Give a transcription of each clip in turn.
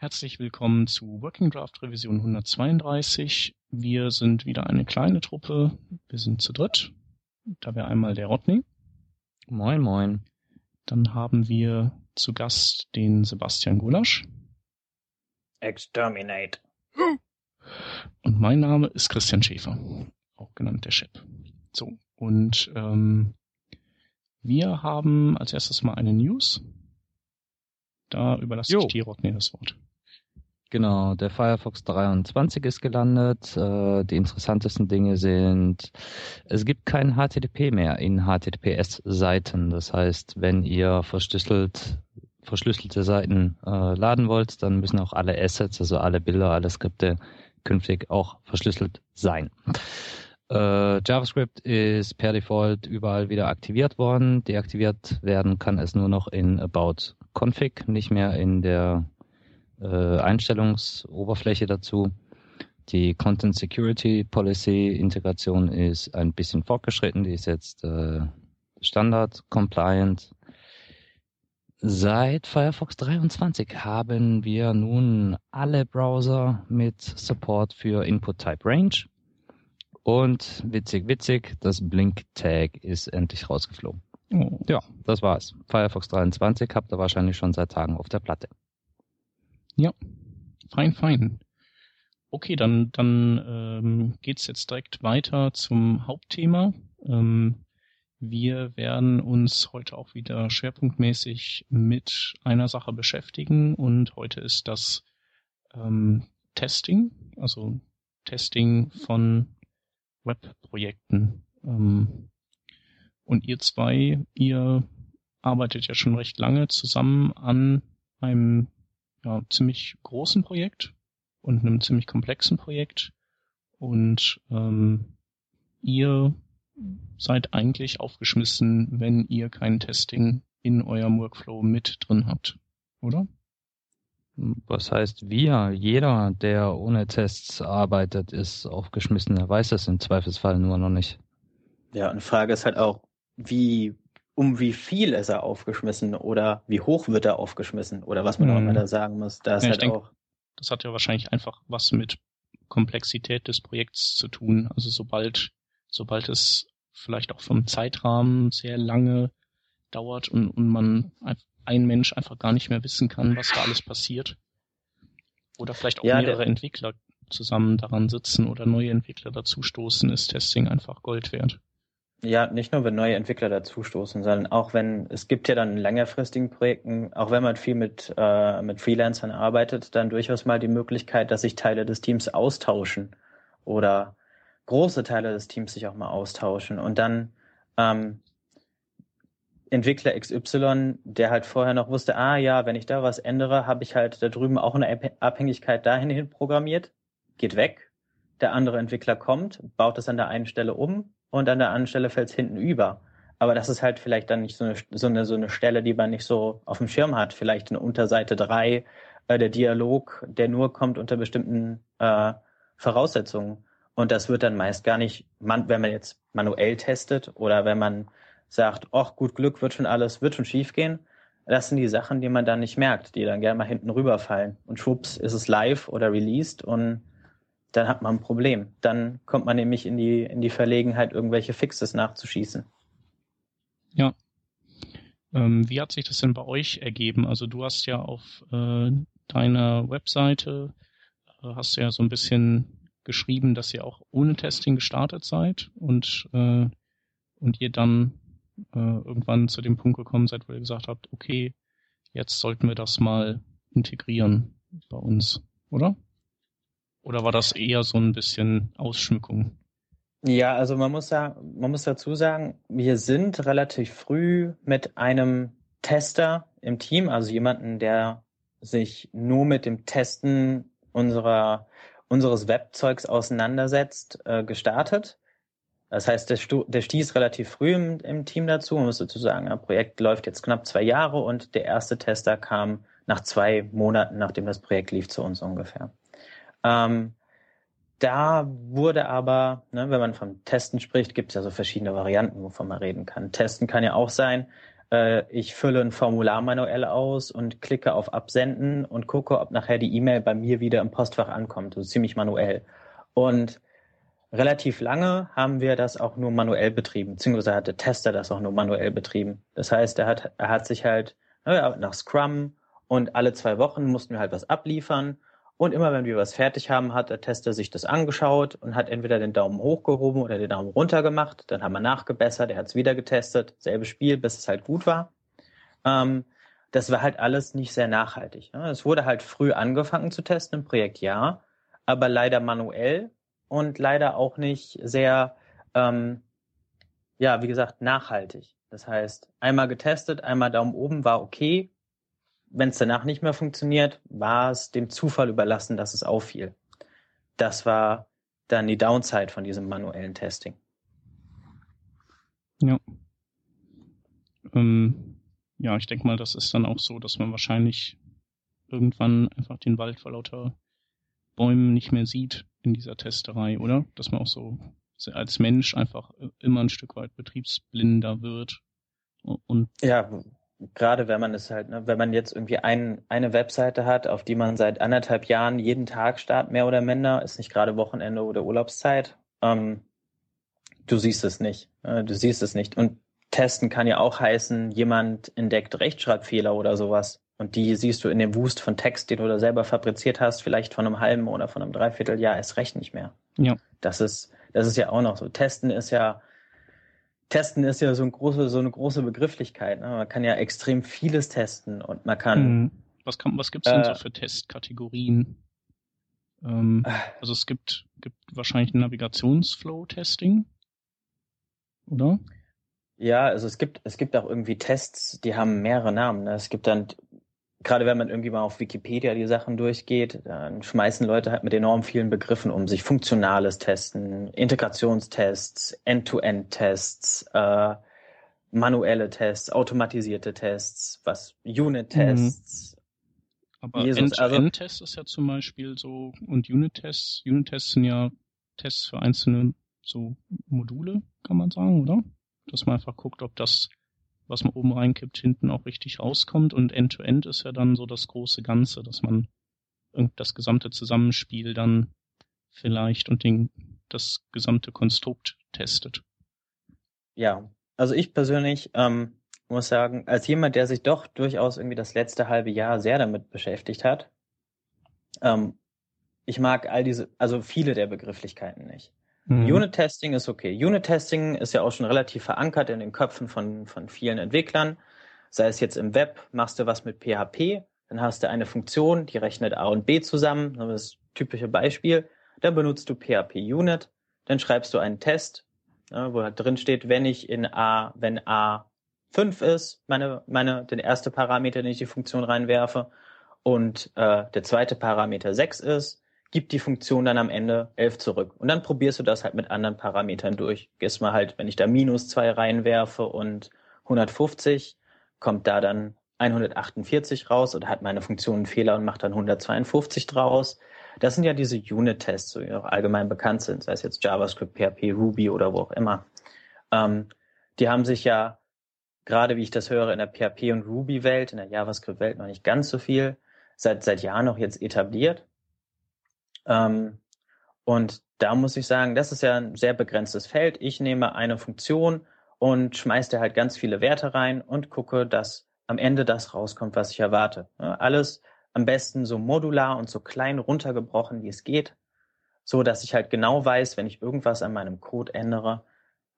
Herzlich willkommen zu Working Draft Revision 132. Wir sind wieder eine kleine Truppe. Wir sind zu dritt. Da wäre einmal der Rodney. Moin, moin. Dann haben wir zu Gast den Sebastian Gulasch. Exterminate. Und mein Name ist Christian Schäfer, auch genannt der Chef. So, und ähm, wir haben als erstes mal eine News. Da überlasse jo. ich dir, Rodney, das Wort. Genau, der Firefox 23 ist gelandet. Äh, die interessantesten Dinge sind, es gibt kein HTTP mehr in HTTPS-Seiten. Das heißt, wenn ihr verschlüsselt, verschlüsselte Seiten äh, laden wollt, dann müssen auch alle Assets, also alle Bilder, alle Skripte künftig auch verschlüsselt sein. Äh, JavaScript ist per Default überall wieder aktiviert worden. Deaktiviert werden kann es nur noch in About Config, nicht mehr in der äh, Einstellungsoberfläche dazu. Die Content Security Policy Integration ist ein bisschen fortgeschritten, die ist jetzt äh, Standard compliant. Seit Firefox 23 haben wir nun alle Browser mit Support für Input Type Range. Und witzig, witzig, das Blink Tag ist endlich rausgeflogen. Ja, das war's. Firefox 23 habt ihr wahrscheinlich schon seit Tagen auf der Platte. Ja, fein, fein. Okay, dann, dann ähm, geht jetzt direkt weiter zum Hauptthema. Ähm, wir werden uns heute auch wieder schwerpunktmäßig mit einer Sache beschäftigen und heute ist das ähm, Testing, also Testing von Webprojekten. Ähm, und ihr zwei, ihr arbeitet ja schon recht lange zusammen an einem ja, ziemlich großen Projekt und einem ziemlich komplexen Projekt. Und ähm, ihr seid eigentlich aufgeschmissen, wenn ihr kein Testing in eurem Workflow mit drin habt, oder? Was heißt wir? Jeder, der ohne Tests arbeitet, ist aufgeschmissen. Er weiß es im Zweifelsfall nur noch nicht. Ja, und Frage ist halt auch, wie um wie viel ist er aufgeschmissen oder wie hoch wird er aufgeschmissen oder was man hm. auch immer da sagen muss. Da ist ja, halt denk, auch. Das hat ja wahrscheinlich einfach was mit Komplexität des Projekts zu tun. Also sobald, sobald es vielleicht auch vom Zeitrahmen sehr lange dauert und, und man ein Mensch einfach gar nicht mehr wissen kann, was da alles passiert. Oder vielleicht auch ja, mehrere Entwickler zusammen daran sitzen oder neue Entwickler dazustoßen, ist Testing einfach Gold wert. Ja, nicht nur wenn neue Entwickler dazustoßen, sondern auch wenn, es gibt ja dann in längerfristigen Projekten, auch wenn man viel mit, äh, mit Freelancern arbeitet, dann durchaus mal die Möglichkeit, dass sich Teile des Teams austauschen oder große Teile des Teams sich auch mal austauschen und dann ähm, Entwickler XY, der halt vorher noch wusste, ah ja, wenn ich da was ändere, habe ich halt da drüben auch eine Abhängigkeit dahin hin programmiert, geht weg. Der andere Entwickler kommt, baut es an der einen Stelle um, und an der anderen Stelle fällt es hinten über. Aber das ist halt vielleicht dann nicht so eine, so eine, so eine Stelle, die man nicht so auf dem Schirm hat. Vielleicht eine Unterseite drei äh, der Dialog, der nur kommt unter bestimmten äh, Voraussetzungen. Und das wird dann meist gar nicht, man, wenn man jetzt manuell testet oder wenn man sagt, ach gut Glück wird schon alles, wird schon schief gehen. Das sind die Sachen, die man dann nicht merkt, die dann gerne mal hinten rüberfallen. Und schwupps ist es live oder released und dann hat man ein Problem. Dann kommt man nämlich in die, in die Verlegenheit, irgendwelche Fixes nachzuschießen. Ja. Ähm, wie hat sich das denn bei euch ergeben? Also du hast ja auf äh, deiner Webseite, äh, hast ja so ein bisschen geschrieben, dass ihr auch ohne Testing gestartet seid und, äh, und ihr dann äh, irgendwann zu dem Punkt gekommen seid, wo ihr gesagt habt, okay, jetzt sollten wir das mal integrieren bei uns, oder? Oder war das eher so ein bisschen Ausschmückung? Ja, also man muss sagen, man muss dazu sagen, wir sind relativ früh mit einem Tester im Team, also jemanden, der sich nur mit dem Testen unserer unseres Webzeugs auseinandersetzt, äh, gestartet. Das heißt, der, Stu der stieß relativ früh im, im Team dazu. Man muss dazu sagen, ein Projekt läuft jetzt knapp zwei Jahre und der erste Tester kam nach zwei Monaten, nachdem das Projekt lief, zu uns ungefähr. Ähm, da wurde aber, ne, wenn man vom Testen spricht, gibt es ja so verschiedene Varianten, wovon man reden kann. Testen kann ja auch sein, äh, ich fülle ein Formular manuell aus und klicke auf Absenden und gucke, ob nachher die E-Mail bei mir wieder im Postfach ankommt. So ziemlich manuell. Und relativ lange haben wir das auch nur manuell betrieben, beziehungsweise hat der Tester das auch nur manuell betrieben. Das heißt, er hat, er hat sich halt naja, nach Scrum und alle zwei Wochen mussten wir halt was abliefern. Und immer wenn wir was fertig haben, hat der Tester sich das angeschaut und hat entweder den Daumen hoch gehoben oder den Daumen runter gemacht. Dann haben wir nachgebessert, er hat es wieder getestet, selbe Spiel, bis es halt gut war. Ähm, das war halt alles nicht sehr nachhaltig. Ne? Es wurde halt früh angefangen zu testen im Projekt, ja, aber leider manuell und leider auch nicht sehr, ähm, ja, wie gesagt, nachhaltig. Das heißt, einmal getestet, einmal Daumen oben war okay, wenn es danach nicht mehr funktioniert, war es dem Zufall überlassen, dass es auffiel. Das war dann die Downside von diesem manuellen Testing. Ja. Ähm, ja, ich denke mal, das ist dann auch so, dass man wahrscheinlich irgendwann einfach den Wald vor lauter Bäumen nicht mehr sieht in dieser Testerei, oder? Dass man auch so als Mensch einfach immer ein Stück weit betriebsblinder wird. Und ja, gerade wenn man es halt, ne, wenn man jetzt irgendwie ein, eine Webseite hat, auf die man seit anderthalb Jahren jeden Tag startet, mehr oder minder, ist nicht gerade Wochenende oder Urlaubszeit, ähm, du siehst es nicht. Äh, du siehst es nicht. Und testen kann ja auch heißen, jemand entdeckt Rechtschreibfehler oder sowas. Und die siehst du in dem Wust von Text, den du da selber fabriziert hast, vielleicht von einem halben oder von einem Dreivierteljahr erst recht nicht mehr. Ja. Das ist, das ist ja auch noch so. Testen ist ja, Testen ist ja so, ein große, so eine große Begrifflichkeit. Ne? Man kann ja extrem vieles testen und man kann. Hm. Was, kann, was gibt's denn äh, so für Testkategorien? Ähm, äh. also es gibt, gibt wahrscheinlich ein Navigationsflow-Testing, oder? Ja, also es gibt, es gibt auch irgendwie Tests, die haben mehrere Namen. Ne? Es gibt dann gerade wenn man irgendwie mal auf Wikipedia die Sachen durchgeht, dann schmeißen Leute halt mit enorm vielen Begriffen um sich. Funktionales Testen, Integrationstests, End-to-End-Tests, äh, manuelle Tests, automatisierte Tests, was Unit-Tests. Mhm. Aber End-to-End-Test also, ist ja zum Beispiel so, und Unit-Tests, Unit-Tests sind ja Tests für einzelne so Module, kann man sagen, oder? Dass man einfach guckt, ob das was man oben reinkippt, hinten auch richtig rauskommt. Und End-to-End -End ist ja dann so das große Ganze, dass man das gesamte Zusammenspiel dann vielleicht und den, das gesamte Konstrukt testet. Ja, also ich persönlich ähm, muss sagen, als jemand, der sich doch durchaus irgendwie das letzte halbe Jahr sehr damit beschäftigt hat, ähm, ich mag all diese, also viele der Begrifflichkeiten nicht. Mhm. Unit-Testing ist okay. Unit-Testing ist ja auch schon relativ verankert in den Köpfen von, von vielen Entwicklern. Sei es jetzt im Web, machst du was mit PHP, dann hast du eine Funktion, die rechnet A und B zusammen, das ist das typische Beispiel. Dann benutzt du PHP Unit, dann schreibst du einen Test, wo halt drin steht, wenn ich in A, wenn A 5 ist, meine, meine, den erste Parameter, den ich die Funktion reinwerfe, und äh, der zweite Parameter 6 ist, gibt die Funktion dann am Ende 11 zurück. Und dann probierst du das halt mit anderen Parametern durch. Gehst mal halt, wenn ich da minus 2 reinwerfe und 150, kommt da dann 148 raus oder hat meine Funktion einen Fehler und macht dann 152 draus. Das sind ja diese Unit-Tests, die auch allgemein bekannt sind, sei es jetzt JavaScript, PHP, Ruby oder wo auch immer. Ähm, die haben sich ja, gerade wie ich das höre, in der PHP- und Ruby-Welt, in der JavaScript-Welt noch nicht ganz so viel, seit, seit Jahren noch jetzt etabliert. Ähm, und da muss ich sagen, das ist ja ein sehr begrenztes Feld. Ich nehme eine Funktion und schmeiße da halt ganz viele Werte rein und gucke, dass am Ende das rauskommt, was ich erwarte. Alles am besten so modular und so klein runtergebrochen, wie es geht, so dass ich halt genau weiß, wenn ich irgendwas an meinem Code ändere,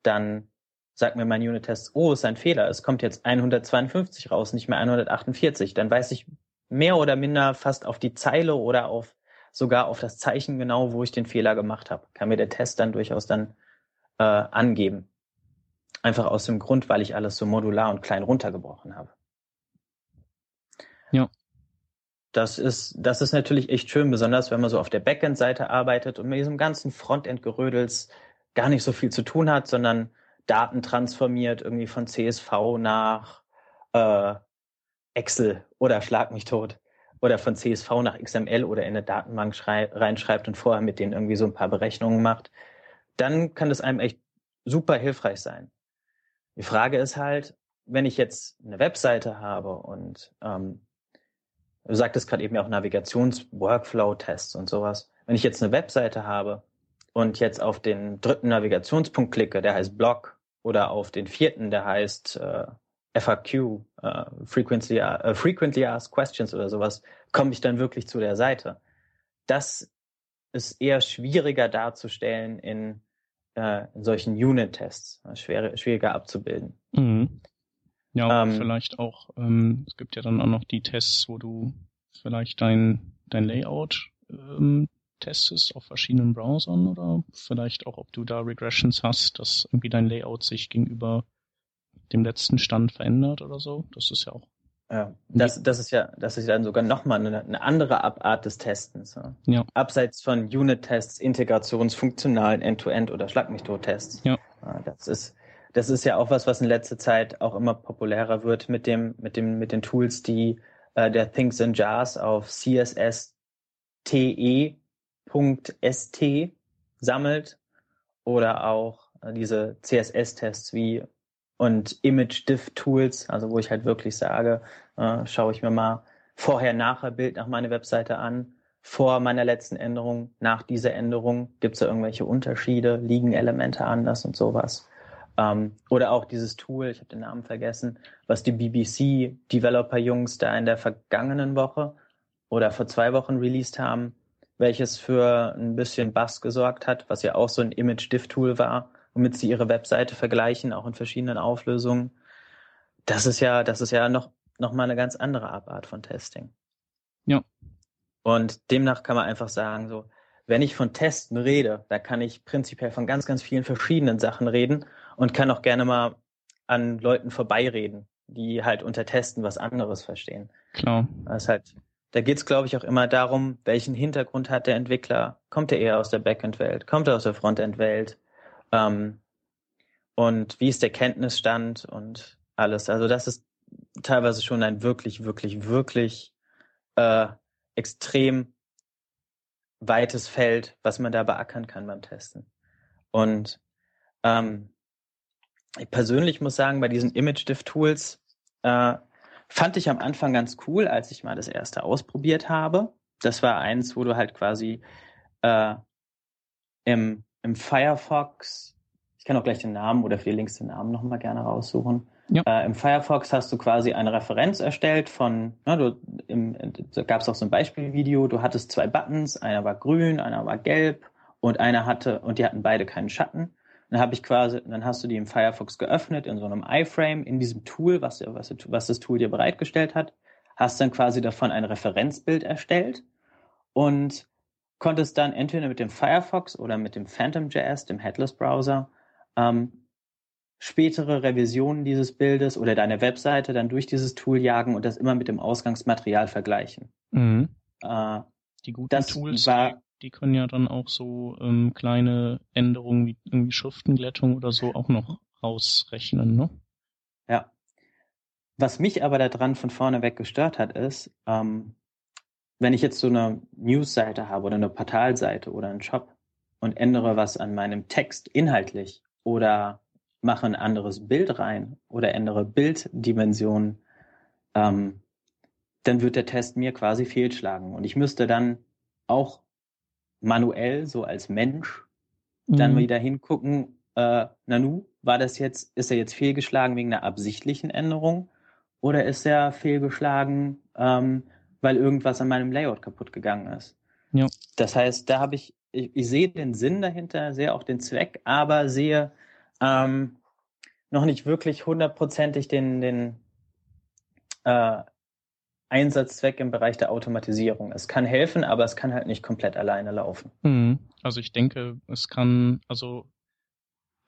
dann sagt mir mein Unit-Test, oh, ist ein Fehler, es kommt jetzt 152 raus, nicht mehr 148. Dann weiß ich mehr oder minder fast auf die Zeile oder auf sogar auf das Zeichen genau, wo ich den Fehler gemacht habe. Kann mir der Test dann durchaus dann äh, angeben. Einfach aus dem Grund, weil ich alles so modular und klein runtergebrochen habe. Ja. Das ist, das ist natürlich echt schön, besonders wenn man so auf der Backend-Seite arbeitet und mit diesem ganzen Frontend-Gerödels gar nicht so viel zu tun hat, sondern Daten transformiert irgendwie von CSV nach äh, Excel oder Schlag mich tot oder von CSV nach XML oder in eine Datenbank reinschreibt und vorher mit denen irgendwie so ein paar Berechnungen macht, dann kann das einem echt super hilfreich sein. Die Frage ist halt, wenn ich jetzt eine Webseite habe und ähm, du sagtest gerade eben ja auch Navigations-Workflow-Tests und sowas. Wenn ich jetzt eine Webseite habe und jetzt auf den dritten Navigationspunkt klicke, der heißt Blog, oder auf den vierten, der heißt äh, FAQ, äh, Frequently, äh, Frequently Asked Questions oder sowas, komme ich dann wirklich zu der Seite. Das ist eher schwieriger darzustellen in, äh, in solchen Unit-Tests, schwer, schwieriger abzubilden. Mhm. Ja, ähm, vielleicht auch, ähm, es gibt ja dann auch noch die Tests, wo du vielleicht dein, dein Layout ähm, testest auf verschiedenen Browsern oder vielleicht auch, ob du da Regressions hast, dass irgendwie dein Layout sich gegenüber dem letzten Stand verändert oder so. Das ist ja auch. Ja, das, das ist ja, das ist dann sogar nochmal eine, eine andere Abart des Testens. Ja. ja. Abseits von Unit-Tests, integrationsfunktionalen End-to-End oder Schlag mich tests Ja. Das ist, das ist ja auch was, was in letzter Zeit auch immer populärer wird mit dem, mit dem, mit den Tools, die äh, der Things in Jars auf CSS TE.st sammelt oder auch äh, diese CSS-Tests wie und Image-Diff-Tools, also wo ich halt wirklich sage, äh, schaue ich mir mal vorher-nachher-Bild nach meiner Webseite an, vor meiner letzten Änderung, nach dieser Änderung, gibt es da irgendwelche Unterschiede, liegen Elemente anders und sowas. Ähm, oder auch dieses Tool, ich habe den Namen vergessen, was die BBC-Developer-Jungs da in der vergangenen Woche oder vor zwei Wochen released haben, welches für ein bisschen Bass gesorgt hat, was ja auch so ein Image-Diff-Tool war, womit sie ihre Webseite vergleichen, auch in verschiedenen Auflösungen. Das ist ja, das ist ja noch, noch mal eine ganz andere Abart von Testing. Ja. Und demnach kann man einfach sagen, so, wenn ich von Testen rede, da kann ich prinzipiell von ganz, ganz vielen verschiedenen Sachen reden und kann auch gerne mal an Leuten vorbeireden, die halt unter Testen was anderes verstehen. Klar. Das ist halt, da geht es, glaube ich, auch immer darum, welchen Hintergrund hat der Entwickler. Kommt er eher aus der Backend-Welt? Kommt er aus der Frontend-Welt? Ähm, und wie ist der Kenntnisstand und alles. Also das ist teilweise schon ein wirklich, wirklich, wirklich äh, extrem weites Feld, was man da beackern kann beim Testen. Und ähm, ich persönlich muss sagen, bei diesen Image-Diff-Tools äh, fand ich am Anfang ganz cool, als ich mal das erste ausprobiert habe. Das war eins, wo du halt quasi äh, im im Firefox, ich kann auch gleich den Namen oder für die Links den Namen nochmal gerne raussuchen. Ja. Äh, Im Firefox hast du quasi eine Referenz erstellt von, na, du, im, da gab es auch so ein Beispielvideo, du hattest zwei Buttons, einer war grün, einer war gelb und einer hatte, und die hatten beide keinen Schatten. Dann habe ich quasi, dann hast du die im Firefox geöffnet in so einem iFrame in diesem Tool, was, was, was das Tool dir bereitgestellt hat, hast dann quasi davon ein Referenzbild erstellt und konntest dann entweder mit dem Firefox oder mit dem PhantomJS, dem Headless-Browser, ähm, spätere Revisionen dieses Bildes oder deine Webseite dann durch dieses Tool jagen und das immer mit dem Ausgangsmaterial vergleichen. Mhm. Äh, die guten Tools, war, die, die, können ja dann auch so ähm, kleine Änderungen wie irgendwie Schriftenglättung oder so auch noch rausrechnen, ne? Ja. Was mich aber daran von vorne weg gestört hat, ist, ähm, wenn ich jetzt so eine Newsseite habe oder eine Portalseite oder einen Shop und ändere was an meinem Text inhaltlich oder mache ein anderes Bild rein oder ändere Bilddimensionen, ähm, dann wird der Test mir quasi fehlschlagen. Und ich müsste dann auch manuell, so als Mensch, mhm. dann wieder hingucken, äh, Nanu, war das jetzt, ist er jetzt fehlgeschlagen wegen einer absichtlichen Änderung oder ist er fehlgeschlagen, ähm, weil irgendwas an meinem Layout kaputt gegangen ist. Ja. Das heißt, da habe ich, ich, ich sehe den Sinn dahinter, sehe auch den Zweck, aber sehe ähm, noch nicht wirklich hundertprozentig den, den äh, Einsatzzweck im Bereich der Automatisierung. Es kann helfen, aber es kann halt nicht komplett alleine laufen. Mhm. Also ich denke, es kann, also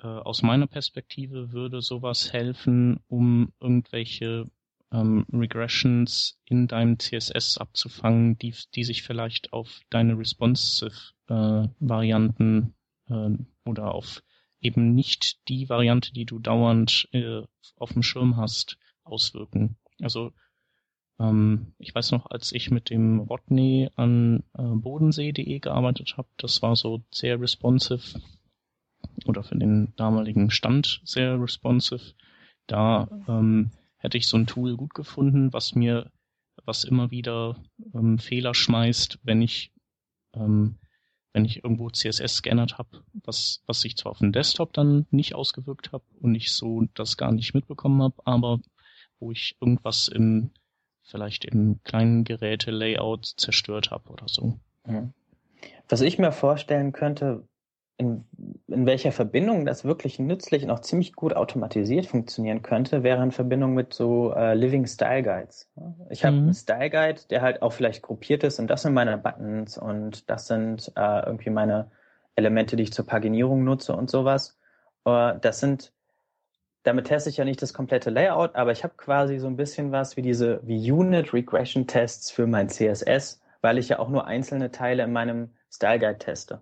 äh, aus meiner Perspektive würde sowas helfen, um irgendwelche ähm, Regressions in deinem CSS abzufangen, die, die sich vielleicht auf deine responsive äh, Varianten äh, oder auf eben nicht die Variante, die du dauernd äh, auf dem Schirm hast, auswirken. Also ähm, ich weiß noch, als ich mit dem Rodney an äh, bodensee.de gearbeitet habe, das war so sehr responsive oder für den damaligen Stand sehr responsive Da ähm, hätte ich so ein Tool gut gefunden, was mir, was immer wieder ähm, Fehler schmeißt, wenn ich ähm, wenn ich irgendwo CSS scannert habe, was, was sich zwar auf dem Desktop dann nicht ausgewirkt habe und ich so das gar nicht mitbekommen habe, aber wo ich irgendwas im vielleicht im kleinen Geräte-Layout zerstört habe oder so. Was ich mir vorstellen könnte, in, in welcher Verbindung das wirklich nützlich und auch ziemlich gut automatisiert funktionieren könnte, wäre in Verbindung mit so äh, Living Style Guides. Ich habe mhm. einen Style Guide, der halt auch vielleicht gruppiert ist und das sind meine Buttons und das sind äh, irgendwie meine Elemente, die ich zur Paginierung nutze und sowas. Äh, das sind, damit teste ich ja nicht das komplette Layout, aber ich habe quasi so ein bisschen was wie diese, wie Unit Regression Tests für mein CSS, weil ich ja auch nur einzelne Teile in meinem Style Guide teste.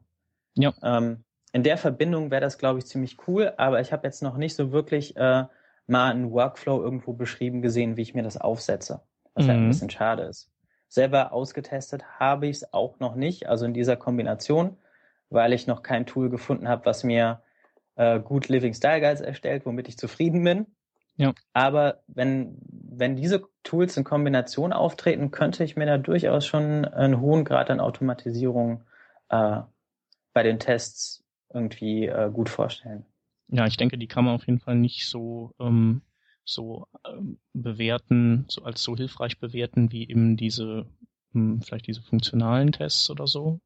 Ja. Ähm, in der Verbindung wäre das, glaube ich, ziemlich cool, aber ich habe jetzt noch nicht so wirklich äh, mal einen Workflow irgendwo beschrieben gesehen, wie ich mir das aufsetze, was mhm. halt ein mhm. bisschen schade ist. Selber ausgetestet habe ich es auch noch nicht, also in dieser Kombination, weil ich noch kein Tool gefunden habe, was mir äh, gut Living Style Guides erstellt, womit ich zufrieden bin. Ja. Aber wenn, wenn diese Tools in Kombination auftreten, könnte ich mir da durchaus schon einen hohen Grad an Automatisierung äh, bei den Tests irgendwie äh, gut vorstellen. Ja, ich denke, die kann man auf jeden Fall nicht so ähm, so ähm, bewerten, so als so hilfreich bewerten wie eben diese hm, vielleicht diese funktionalen Tests oder so.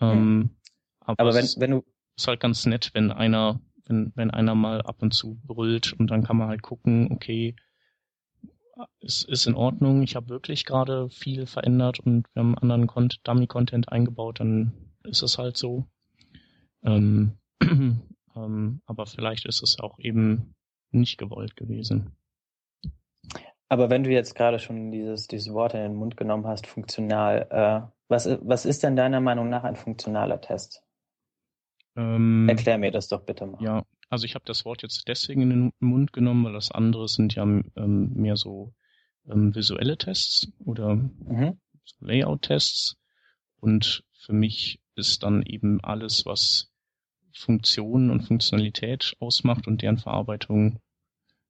Ähm, hm. Aber, aber wenn, wenn du ist halt ganz nett, wenn einer wenn wenn einer mal ab und zu brüllt und dann kann man halt gucken, okay, es ist in Ordnung, ich habe wirklich gerade viel verändert und wir haben anderen Dummy-Content eingebaut, dann ist es halt so. Ähm, ähm, aber vielleicht ist es auch eben nicht gewollt gewesen. Aber wenn du jetzt gerade schon dieses, dieses Wort in den Mund genommen hast, funktional, äh, was, was ist denn deiner Meinung nach ein funktionaler Test? Ähm, Erklär mir das doch bitte mal. Ja, also ich habe das Wort jetzt deswegen in den Mund genommen, weil das andere sind ja ähm, mehr so ähm, visuelle Tests oder mhm. so Layout-Tests. Und für mich ist dann eben alles, was Funktionen und Funktionalität ausmacht und deren Verarbeitung,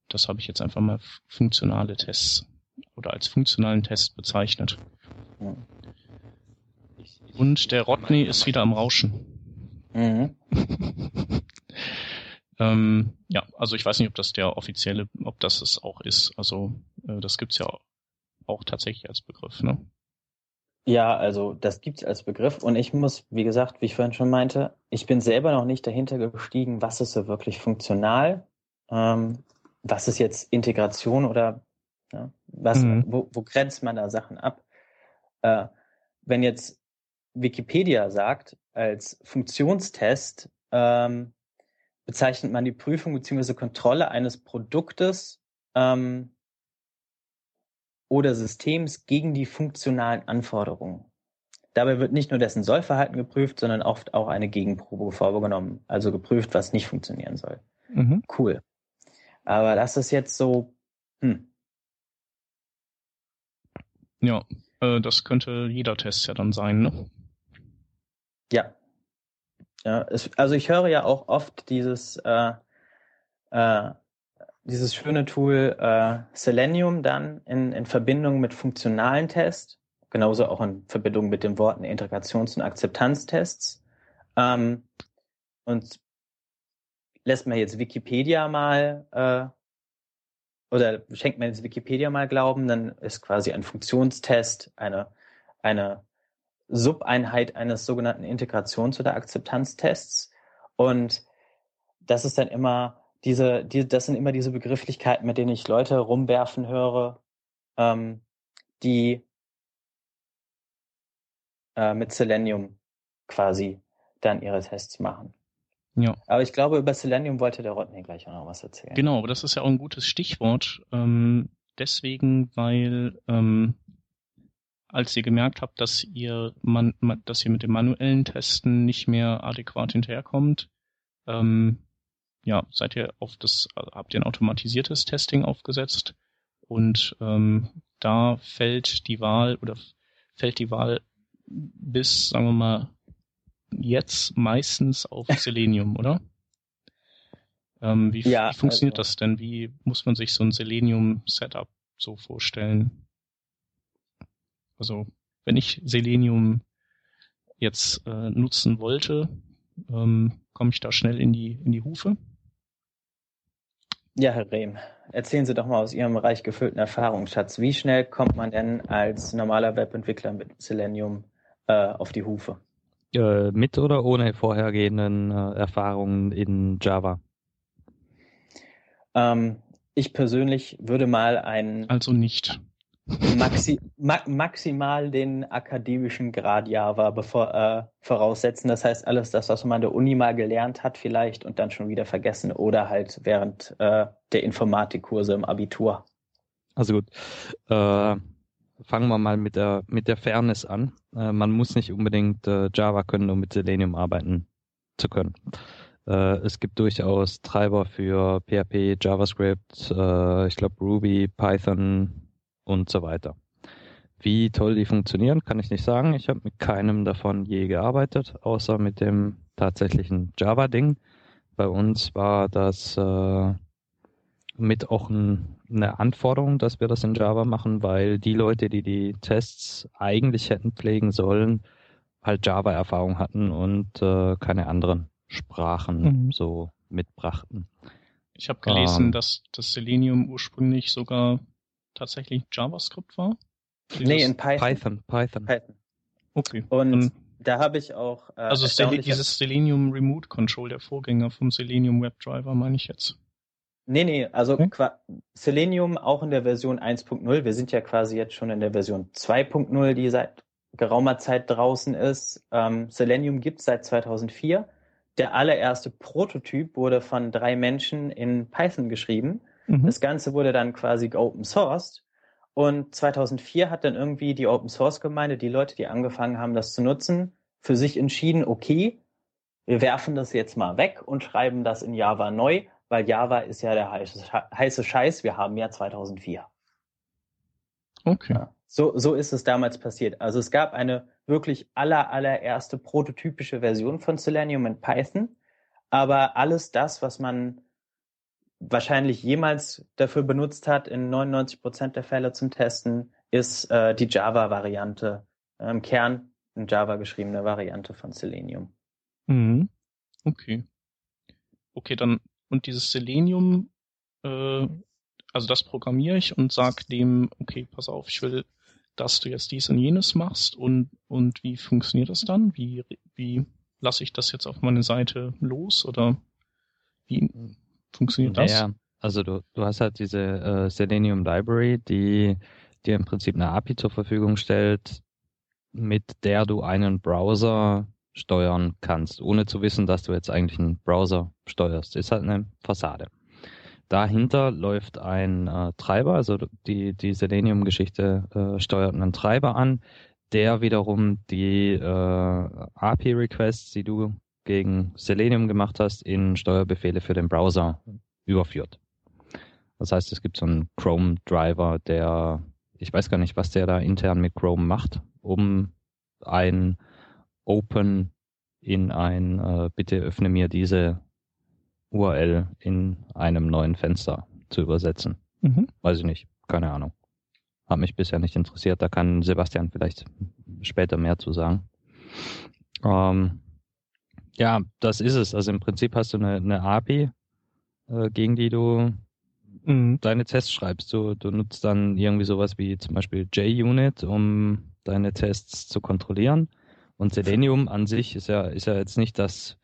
das habe ich jetzt einfach mal funktionale Tests oder als funktionalen Test bezeichnet. Und der Rodney ist wieder am Rauschen. Mhm. ähm, ja, also ich weiß nicht, ob das der offizielle, ob das es auch ist. Also äh, das gibt's ja auch tatsächlich als Begriff, ne? Ja, also das gibt's als Begriff und ich muss, wie gesagt, wie ich vorhin schon meinte, ich bin selber noch nicht dahinter gestiegen, was ist so wirklich funktional, ähm, was ist jetzt Integration oder ja, was, mhm. wo, wo grenzt man da Sachen ab? Äh, wenn jetzt Wikipedia sagt, als Funktionstest ähm, bezeichnet man die Prüfung bzw. Kontrolle eines Produktes ähm, oder Systems gegen die funktionalen Anforderungen. Dabei wird nicht nur dessen Sollverhalten geprüft, sondern oft auch eine Gegenprobe vorgenommen, also geprüft, was nicht funktionieren soll. Mhm. Cool. Aber das ist jetzt so, hm. Ja, äh, das könnte jeder Test ja dann sein, ne? Ja. ja es, also ich höre ja auch oft dieses, äh, äh, dieses schöne Tool äh, Selenium dann in, in Verbindung mit funktionalen Tests, genauso auch in Verbindung mit den Worten Integrations- und Akzeptanztests. Ähm, und lässt man jetzt Wikipedia mal äh, oder schenkt man jetzt Wikipedia mal Glauben, dann ist quasi ein Funktionstest eine, eine Subeinheit eines sogenannten Integrations- oder Akzeptanztests. Und das ist dann immer diese, die, das sind immer diese Begrifflichkeiten, mit denen ich Leute rumwerfen höre, ähm, die äh, mit Selenium quasi dann ihre Tests machen. Ja. Aber ich glaube, über Selenium wollte der Rodney gleich auch noch was erzählen. Genau, aber das ist ja auch ein gutes Stichwort. Ähm, deswegen, weil ähm, als ihr gemerkt habt, dass ihr man, dass ihr mit dem manuellen Testen nicht mehr adäquat hinterherkommt, ähm, ja, seid ihr auf das, also habt ihr ein automatisiertes Testing aufgesetzt und ähm, da fällt die Wahl oder fällt die Wahl bis, sagen wir mal, jetzt meistens auf Selenium, oder? Ähm, wie, ja, wie funktioniert also, das denn? Wie muss man sich so ein Selenium-Setup so vorstellen? Also, wenn ich Selenium jetzt äh, nutzen wollte, ähm, komme ich da schnell in die, in die Hufe? Ja, Herr Rehm, erzählen Sie doch mal aus Ihrem reich gefüllten Erfahrungsschatz. Wie schnell kommt man denn als normaler Webentwickler mit Selenium äh, auf die Hufe? Äh, mit oder ohne vorhergehenden äh, Erfahrungen in Java? Ähm, ich persönlich würde mal ein. Also nicht. Maxi ma maximal den akademischen Grad Java bevor, äh, voraussetzen. Das heißt, alles das, was man an der Uni mal gelernt hat, vielleicht und dann schon wieder vergessen oder halt während äh, der Informatikkurse im Abitur. Also gut. Äh, fangen wir mal mit der, mit der Fairness an. Äh, man muss nicht unbedingt äh, Java können, um mit Selenium arbeiten zu können. Äh, es gibt durchaus Treiber für PHP, JavaScript, ich glaube Ruby, Python und so weiter. Wie toll die funktionieren, kann ich nicht sagen. Ich habe mit keinem davon je gearbeitet, außer mit dem tatsächlichen Java-Ding. Bei uns war das äh, mit auch ein, eine Anforderung, dass wir das in Java machen, weil die Leute, die die Tests eigentlich hätten pflegen sollen, halt Java-Erfahrung hatten und äh, keine anderen Sprachen mhm. so mitbrachten. Ich habe gelesen, ähm, dass das Selenium ursprünglich sogar tatsächlich JavaScript war. Dieses nee, in Python. Python. Python. Python. Okay. Und Dann, da habe ich auch. Äh, also dieses Selenium Remote Control, der Vorgänger vom Selenium WebDriver, meine ich jetzt. Nee, nee, also okay. Selenium auch in der Version 1.0. Wir sind ja quasi jetzt schon in der Version 2.0, die seit geraumer Zeit draußen ist. Ähm, Selenium gibt es seit 2004 der allererste Prototyp wurde von drei Menschen in Python geschrieben. Mhm. Das Ganze wurde dann quasi open sourced. Und 2004 hat dann irgendwie die Open Source Gemeinde, die Leute, die angefangen haben, das zu nutzen, für sich entschieden, okay, wir werfen das jetzt mal weg und schreiben das in Java neu, weil Java ist ja der heiße, heiße Scheiß. Wir haben ja 2004. Okay. Ja, so, so ist es damals passiert. Also es gab eine wirklich aller, allererste prototypische Version von Selenium in Python. Aber alles das, was man wahrscheinlich jemals dafür benutzt hat, in 99 Prozent der Fälle zum Testen, ist äh, die Java-Variante, äh, im Kern eine Java geschriebene Variante von Selenium. Mhm. Okay. Okay, dann, und dieses Selenium, äh, also das programmiere ich und sag dem, okay, pass auf, ich will dass du jetzt dies und jenes machst und, und wie funktioniert das dann? Wie, wie lasse ich das jetzt auf meine Seite los oder wie funktioniert das? Ja, also du, du hast halt diese äh, Selenium Library, die dir im Prinzip eine API zur Verfügung stellt, mit der du einen Browser steuern kannst, ohne zu wissen, dass du jetzt eigentlich einen Browser steuerst. Ist halt eine Fassade. Dahinter läuft ein äh, Treiber, also die, die Selenium-Geschichte äh, steuert einen Treiber an, der wiederum die äh, API-Requests, die du gegen Selenium gemacht hast, in Steuerbefehle für den Browser überführt. Das heißt, es gibt so einen Chrome-Driver, der, ich weiß gar nicht, was der da intern mit Chrome macht, um ein Open in ein, äh, bitte öffne mir diese URL in einem neuen Fenster zu übersetzen. Mhm. Weiß ich nicht, keine Ahnung. Hat mich bisher nicht interessiert, da kann Sebastian vielleicht später mehr zu sagen. Ähm, ja, das ist es. Also im Prinzip hast du eine, eine API, äh, gegen die du mhm. deine Tests schreibst. Du, du nutzt dann irgendwie sowas wie zum Beispiel JUnit, um deine Tests zu kontrollieren. Und Selenium an sich ist ja, ist ja jetzt nicht das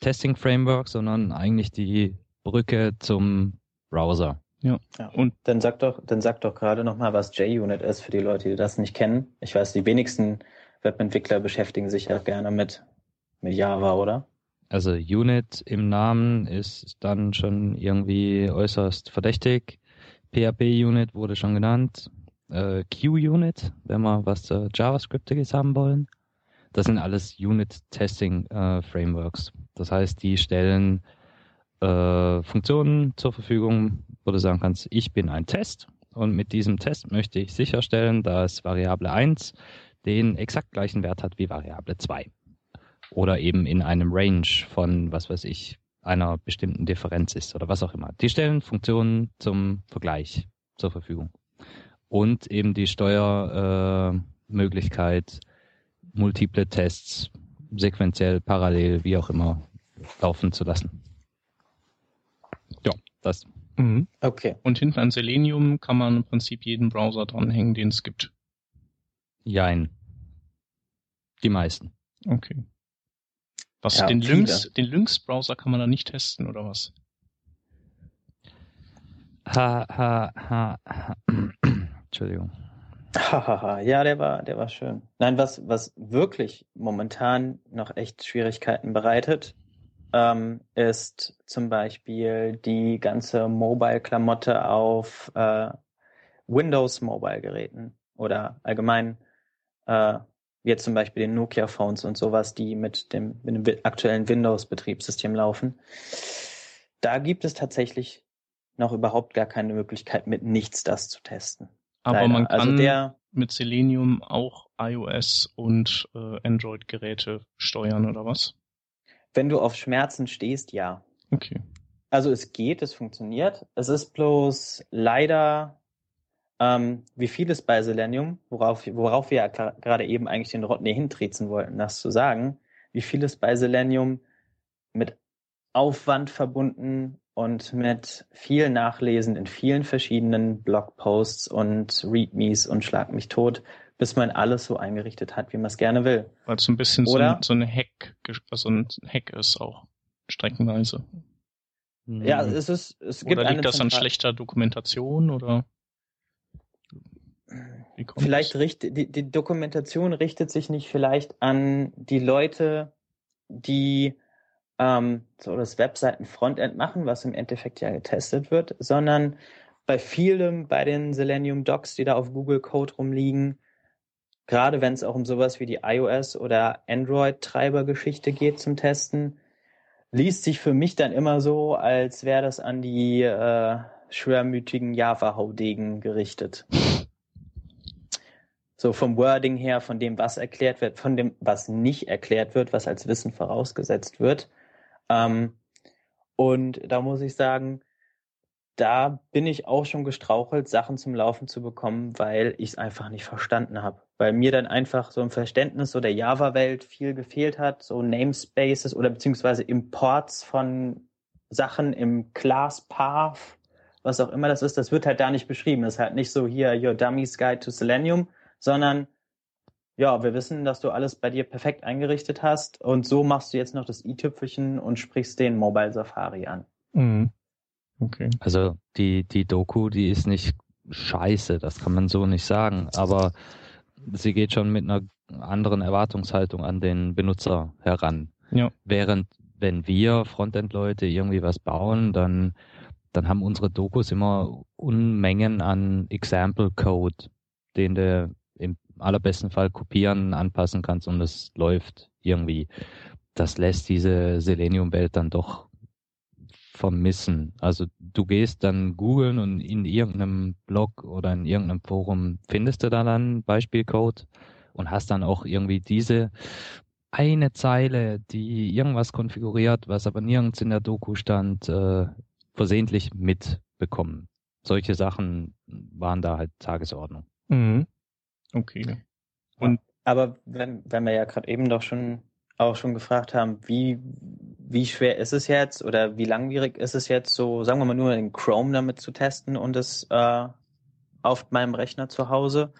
Testing Framework, sondern eigentlich die Brücke zum Browser. Ja. ja. Und dann sag doch, dann sag doch gerade nochmal, was JUnit ist für die Leute, die das nicht kennen. Ich weiß, die wenigsten Webentwickler beschäftigen sich ja gerne mit, mit Java, oder? Also Unit im Namen ist dann schon irgendwie äußerst verdächtig. PHP-Unit wurde schon genannt. Äh, Q-Unit, wenn wir was äh, JavaScriptiges haben wollen. Das sind alles Unit-Testing-Frameworks. Äh, das heißt, die stellen äh, Funktionen zur Verfügung, wo du sagen kannst, ich bin ein Test und mit diesem Test möchte ich sicherstellen, dass Variable 1 den exakt gleichen Wert hat wie Variable 2. Oder eben in einem Range von, was weiß ich, einer bestimmten Differenz ist oder was auch immer. Die stellen Funktionen zum Vergleich zur Verfügung. Und eben die Steuermöglichkeit, äh, multiple Tests sequenziell, parallel, wie auch immer, laufen zu lassen. Ja, das. Mhm. Okay. Und hinten an Selenium kann man im Prinzip jeden Browser dranhängen, den es gibt. Jein. Die meisten. Okay. Was, ja, den Lynx, den Lynx-Browser kann man da nicht testen, oder was? Ha, ha, ha, ha. Entschuldigung. ja, der war, der war schön. Nein, was, was wirklich momentan noch echt Schwierigkeiten bereitet, ähm, ist zum Beispiel die ganze Mobile-Klamotte auf äh, Windows-Mobile-Geräten oder allgemein äh, jetzt zum Beispiel den Nokia-Phones und sowas, die mit dem, mit dem aktuellen Windows-Betriebssystem laufen. Da gibt es tatsächlich noch überhaupt gar keine Möglichkeit, mit nichts das zu testen. Aber Leider. man also kann also der, mit Selenium auch iOS und äh, Android-Geräte steuern, oder was? Wenn du auf Schmerzen stehst, ja. Okay. Also es geht, es funktioniert. Es ist bloß leider, ähm, wie vieles bei Selenium, worauf, worauf wir ja gerade eben eigentlich den Rodney hintriezen wollten, das zu sagen, wie vieles bei Selenium mit Aufwand verbunden und mit viel Nachlesen in vielen verschiedenen Blogposts und Readmes und Schlag mich tot, bis man alles so eingerichtet hat, wie man es gerne will. Weil es so ein bisschen Oder, so, ein, so ein Hack, so ein Hack ist auch streckenweise. Ja, es ist, es gibt Oder liegt das an schlechter Dokumentation oder? Vielleicht richtet, die, die Dokumentation richtet sich nicht vielleicht an die Leute, die ähm, so das Webseiten-Frontend machen, was im Endeffekt ja getestet wird, sondern bei vielem, bei den Selenium Docs, die da auf Google Code rumliegen, gerade wenn es auch um sowas wie die iOS oder Android-Treiber-Geschichte geht zum Testen, liest sich für mich dann immer so, als wäre das an die äh, schwermütigen Java-Haudegen gerichtet. So vom Wording her, von dem, was erklärt wird, von dem, was nicht erklärt wird, was als Wissen vorausgesetzt wird. Ähm, und da muss ich sagen, da bin ich auch schon gestrauchelt, Sachen zum Laufen zu bekommen, weil ich es einfach nicht verstanden habe. Weil mir dann einfach so ein Verständnis so der Java-Welt viel gefehlt hat, so Namespaces oder beziehungsweise Imports von Sachen im Class Path, was auch immer das ist, das wird halt da nicht beschrieben. Das ist halt nicht so hier Your Dummies Guide to Selenium, sondern ja, wir wissen, dass du alles bei dir perfekt eingerichtet hast und so machst du jetzt noch das i-Tüpfelchen und sprichst den Mobile Safari an. Mhm. Okay. Also die, die Doku, die ist nicht scheiße, das kann man so nicht sagen, aber sie geht schon mit einer anderen Erwartungshaltung an den Benutzer heran. Ja. Während wenn wir Frontend-Leute irgendwie was bauen, dann, dann haben unsere Dokus immer Unmengen an Example-Code, den du im allerbesten Fall kopieren, anpassen kannst und es läuft irgendwie. Das lässt diese Selenium-Welt dann doch vermissen. Also du gehst dann googeln und in irgendeinem Blog oder in irgendeinem Forum findest du da dann Beispielcode und hast dann auch irgendwie diese eine Zeile, die irgendwas konfiguriert, was aber nirgends in der Doku stand, äh, versehentlich mitbekommen. Solche Sachen waren da halt Tagesordnung. Mhm. Okay. Und aber wenn, wenn wir ja gerade eben doch schon auch schon gefragt haben, wie, wie schwer ist es jetzt oder wie langwierig ist es jetzt, so sagen wir mal nur in Chrome damit zu testen und es äh, auf meinem Rechner zu Hause.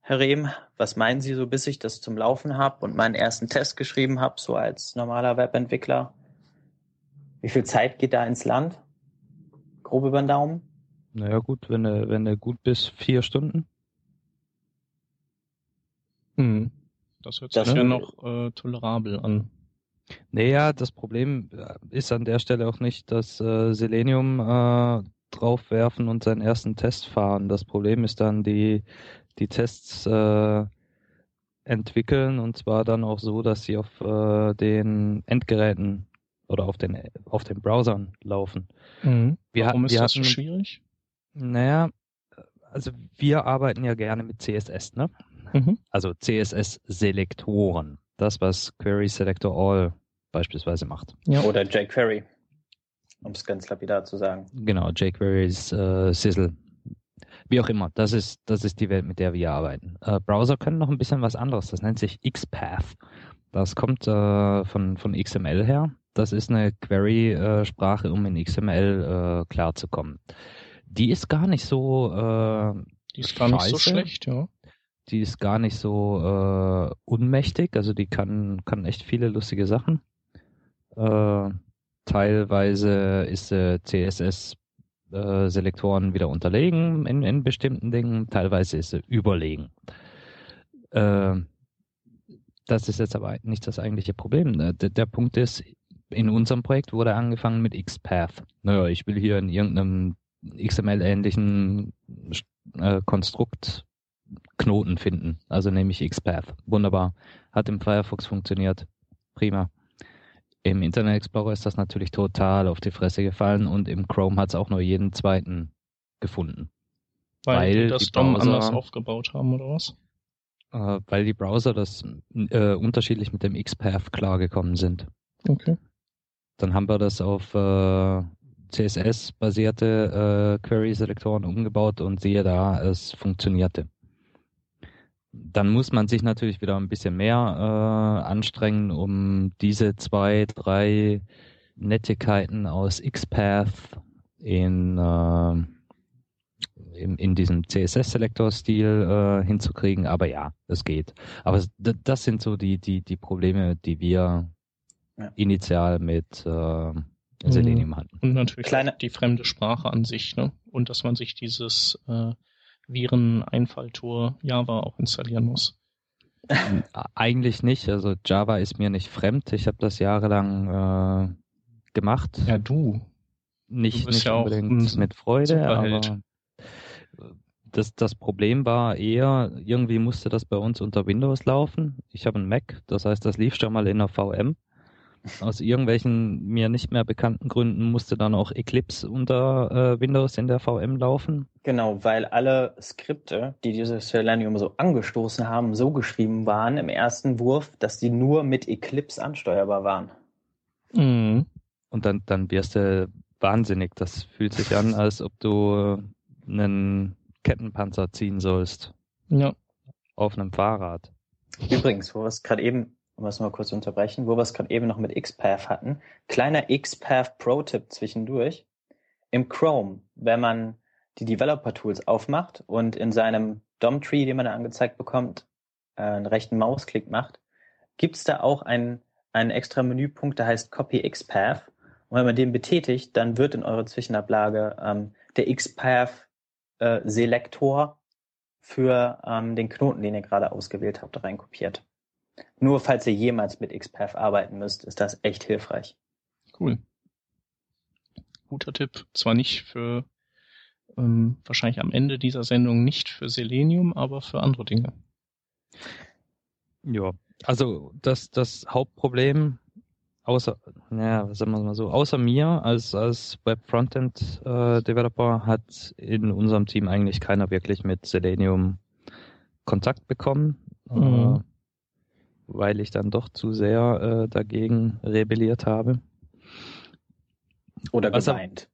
Herr Rehm, was meinen Sie so, bis ich das zum Laufen habe und meinen ersten Test geschrieben habe, so als normaler Webentwickler? Wie viel Zeit geht da ins Land? Grob über den Daumen? Naja gut, wenn du, wenn du gut bist, vier Stunden. Hm. Das hört sich das ja noch äh, tolerabel an. Naja, das Problem äh, ist an der Stelle auch nicht, dass äh, Selenium äh, draufwerfen und seinen ersten Test fahren. Das Problem ist dann die, die Tests äh, entwickeln und zwar dann auch so, dass sie auf äh, den Endgeräten oder auf den auf den Browsern laufen. Mhm. Wir, Warum ist wir das hatten, so schwierig? Naja, also wir arbeiten ja gerne mit CSS, ne? Mhm. Also CSS-Selektoren. Das, was Query Selector All beispielsweise macht. Ja. Oder jQuery. um es ganz lapidar zu sagen. Genau, jQuery ist äh, Sizzle. Wie auch immer, das ist, das ist die Welt, mit der wir arbeiten. Äh, Browser können noch ein bisschen was anderes, das nennt sich XPath. Das kommt äh, von, von XML her. Das ist eine Query-Sprache, um in XML äh, klarzukommen. Die ist gar nicht so. Äh, die ist gar scheiße. nicht so schlecht, ja. Die ist gar nicht so äh, unmächtig, also die kann, kann echt viele lustige Sachen. Äh, teilweise ist äh, CSS-Selektoren wieder unterlegen in, in bestimmten Dingen, teilweise ist sie überlegen. Äh, das ist jetzt aber nicht das eigentliche Problem. Äh, der, der Punkt ist, in unserem Projekt wurde angefangen mit XPath. Naja, ich will hier in irgendeinem XML-ähnlichen äh, Konstrukt Knoten finden. Also nehme ich XPath. Wunderbar. Hat im Firefox funktioniert. Prima. Im Internet Explorer ist das natürlich total auf die Fresse gefallen und im Chrome hat es auch nur jeden zweiten gefunden. Weil, weil die das DOM anders aufgebaut haben, oder was? Äh, weil die Browser das äh, unterschiedlich mit dem XPath klargekommen sind. Okay. Dann haben wir das auf äh, CSS-basierte äh, Query-Selektoren umgebaut und siehe da, es funktionierte. Dann muss man sich natürlich wieder ein bisschen mehr äh, anstrengen, um diese zwei, drei Nettigkeiten aus XPath in, äh, in, in diesem CSS-Selektor-Stil äh, hinzukriegen. Aber ja, es geht. Aber das sind so die, die, die Probleme, die wir ja. initial mit äh, Selenium mhm. hatten. Und natürlich Kleine... die fremde Sprache an sich, ne? Und dass man sich dieses äh, Viren-Einfalltor Java auch installieren muss. Eigentlich nicht. Also Java ist mir nicht fremd. Ich habe das jahrelang äh, gemacht. Ja, du. Nicht, du nicht ja unbedingt mit Freude, aber das, das Problem war eher, irgendwie musste das bei uns unter Windows laufen. Ich habe einen Mac, das heißt, das lief schon mal in der VM aus irgendwelchen mir nicht mehr bekannten Gründen musste dann auch Eclipse unter äh, Windows in der VM laufen. Genau, weil alle Skripte, die dieses Selenium so angestoßen haben, so geschrieben waren im ersten Wurf, dass die nur mit Eclipse ansteuerbar waren. Mhm. Und dann, dann wirst du wahnsinnig. Das fühlt sich an, als ob du einen Kettenpanzer ziehen sollst. Ja. Auf einem Fahrrad. Übrigens, wo wir es gerade eben um das mal kurz zu unterbrechen, wo wir es gerade eben noch mit XPath hatten. Kleiner XPath Pro-Tipp zwischendurch. Im Chrome, wenn man die Developer-Tools aufmacht und in seinem DOM-Tree, den man da angezeigt bekommt, äh, einen rechten Mausklick macht, gibt es da auch einen, einen extra Menüpunkt, der heißt Copy XPath. Und wenn man den betätigt, dann wird in eurer Zwischenablage ähm, der XPath-Selektor äh, für ähm, den Knoten, den ihr gerade ausgewählt habt, reinkopiert. Nur falls ihr jemals mit XPath arbeiten müsst, ist das echt hilfreich. Cool. Guter Tipp. Zwar nicht für, ähm, wahrscheinlich am Ende dieser Sendung nicht für Selenium, aber für andere Dinge. Ja, also das, das Hauptproblem, außer, naja, sagen wir mal so, außer mir als, als Web-Frontend-Developer äh, hat in unserem Team eigentlich keiner wirklich mit Selenium Kontakt bekommen. Mhm. Weil ich dann doch zu sehr äh, dagegen rebelliert habe. Oder gemeint.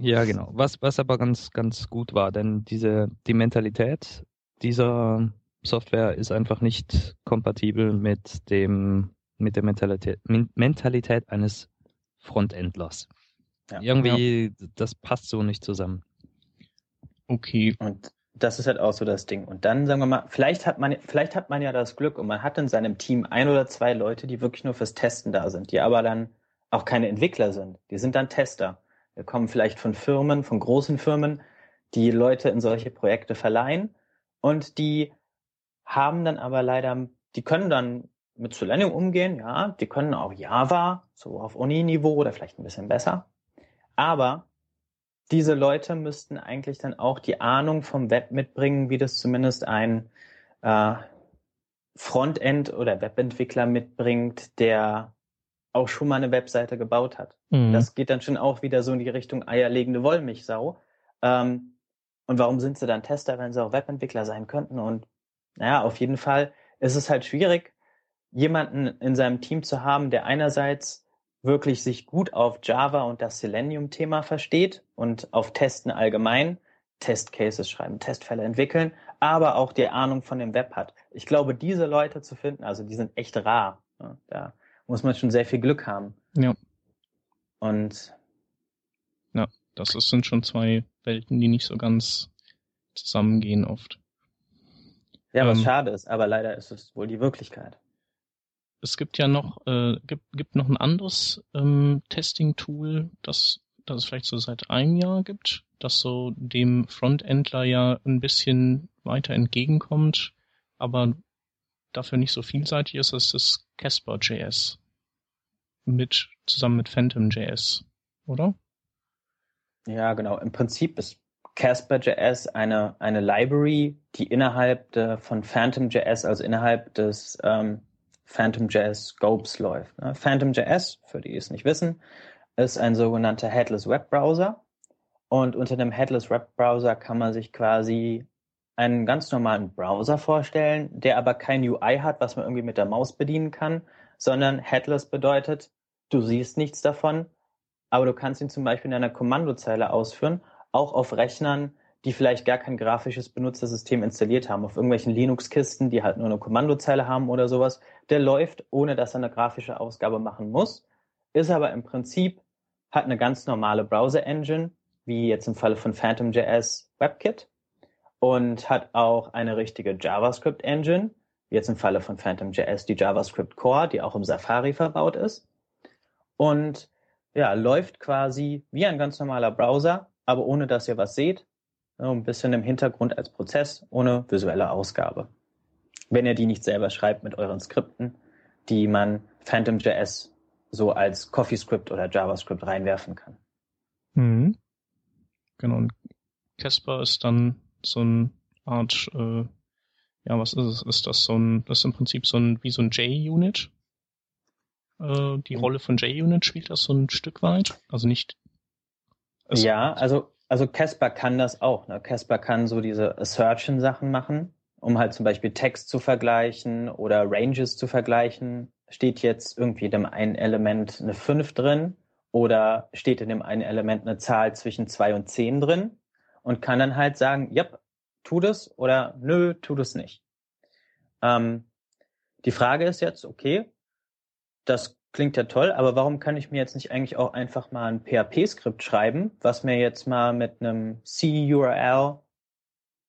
Ja, genau. Was, was aber ganz, ganz gut war, denn diese, die Mentalität dieser Software ist einfach nicht kompatibel mit dem, mit der Mentalität, Mentalität eines Frontendlers. Ja. Irgendwie, ja. das passt so nicht zusammen. Okay. Und das ist halt auch so das Ding. Und dann sagen wir mal, vielleicht hat man, vielleicht hat man ja das Glück und man hat in seinem Team ein oder zwei Leute, die wirklich nur fürs Testen da sind, die aber dann auch keine Entwickler sind. Die sind dann Tester. Wir kommen vielleicht von Firmen, von großen Firmen, die Leute in solche Projekte verleihen und die haben dann aber leider, die können dann mit Selenium umgehen, ja, die können auch Java, so auf Uni-Niveau oder vielleicht ein bisschen besser. Aber diese Leute müssten eigentlich dann auch die Ahnung vom Web mitbringen, wie das zumindest ein äh, Frontend- oder Webentwickler mitbringt, der auch schon mal eine Webseite gebaut hat. Mhm. Das geht dann schon auch wieder so in die Richtung eierlegende Wollmilchsau. Ähm, und warum sind sie dann Tester, wenn sie auch Webentwickler sein könnten? Und naja, auf jeden Fall ist es halt schwierig, jemanden in seinem Team zu haben, der einerseits wirklich sich gut auf Java und das Selenium-Thema versteht und auf Testen allgemein, Testcases schreiben, Testfälle entwickeln, aber auch die Ahnung von dem Web hat. Ich glaube, diese Leute zu finden, also die sind echt rar. Da muss man schon sehr viel Glück haben. Ja. Und ja, das sind schon zwei Welten, die nicht so ganz zusammengehen oft. Ja, was ähm, schade ist, aber leider ist es wohl die Wirklichkeit. Es gibt ja noch, äh, gibt, gibt noch ein anderes ähm, Testing-Tool, das, das es vielleicht so seit einem Jahr gibt, das so dem Frontendler ja ein bisschen weiter entgegenkommt, aber dafür nicht so vielseitig ist, das ist Casper.js. Mit, zusammen mit Phantom.js, oder? Ja, genau. Im Prinzip ist Casper.js eine, eine Library, die innerhalb de, von Phantom.js, also innerhalb des ähm, Phantom.js Scopes läuft. Ne? Phantom.js, für die es nicht wissen, ist ein sogenannter Headless Web Browser. Und unter dem Headless Web Browser kann man sich quasi einen ganz normalen Browser vorstellen, der aber kein UI hat, was man irgendwie mit der Maus bedienen kann, sondern Headless bedeutet, du siehst nichts davon, aber du kannst ihn zum Beispiel in einer Kommandozeile ausführen auch auf Rechnern, die vielleicht gar kein grafisches Benutzersystem installiert haben, auf irgendwelchen Linux-Kisten, die halt nur eine Kommandozeile haben oder sowas, der läuft, ohne dass er eine grafische Ausgabe machen muss, ist aber im Prinzip, hat eine ganz normale Browser-Engine, wie jetzt im Falle von PhantomJS WebKit, und hat auch eine richtige JavaScript-Engine, wie jetzt im Falle von PhantomJS die JavaScript Core, die auch im Safari verbaut ist. Und ja, läuft quasi wie ein ganz normaler Browser, aber ohne dass ihr was seht. Ein bisschen im Hintergrund als Prozess, ohne visuelle Ausgabe. Wenn ihr die nicht selber schreibt mit euren Skripten, die man PhantomJS so als CoffeeScript oder JavaScript reinwerfen kann. Mhm. Genau. Und Casper ist dann so eine Art, äh, ja, was ist es? Ist das so ein, das ist im Prinzip so ein, wie so ein JUnit? Äh, die Rolle von JUnit spielt das so ein Stück weit. Also nicht ja, also also Casper kann das auch. Ne? Casper kann so diese Assertion-Sachen machen, um halt zum Beispiel Text zu vergleichen oder Ranges zu vergleichen. Steht jetzt irgendwie in dem einen Element eine 5 drin oder steht in dem einen Element eine Zahl zwischen 2 und 10 drin und kann dann halt sagen, ja, tu das oder nö, tu das nicht. Ähm, die Frage ist jetzt, okay, das klingt ja toll, aber warum kann ich mir jetzt nicht eigentlich auch einfach mal ein PHP-Skript schreiben, was mir jetzt mal mit einem C-URL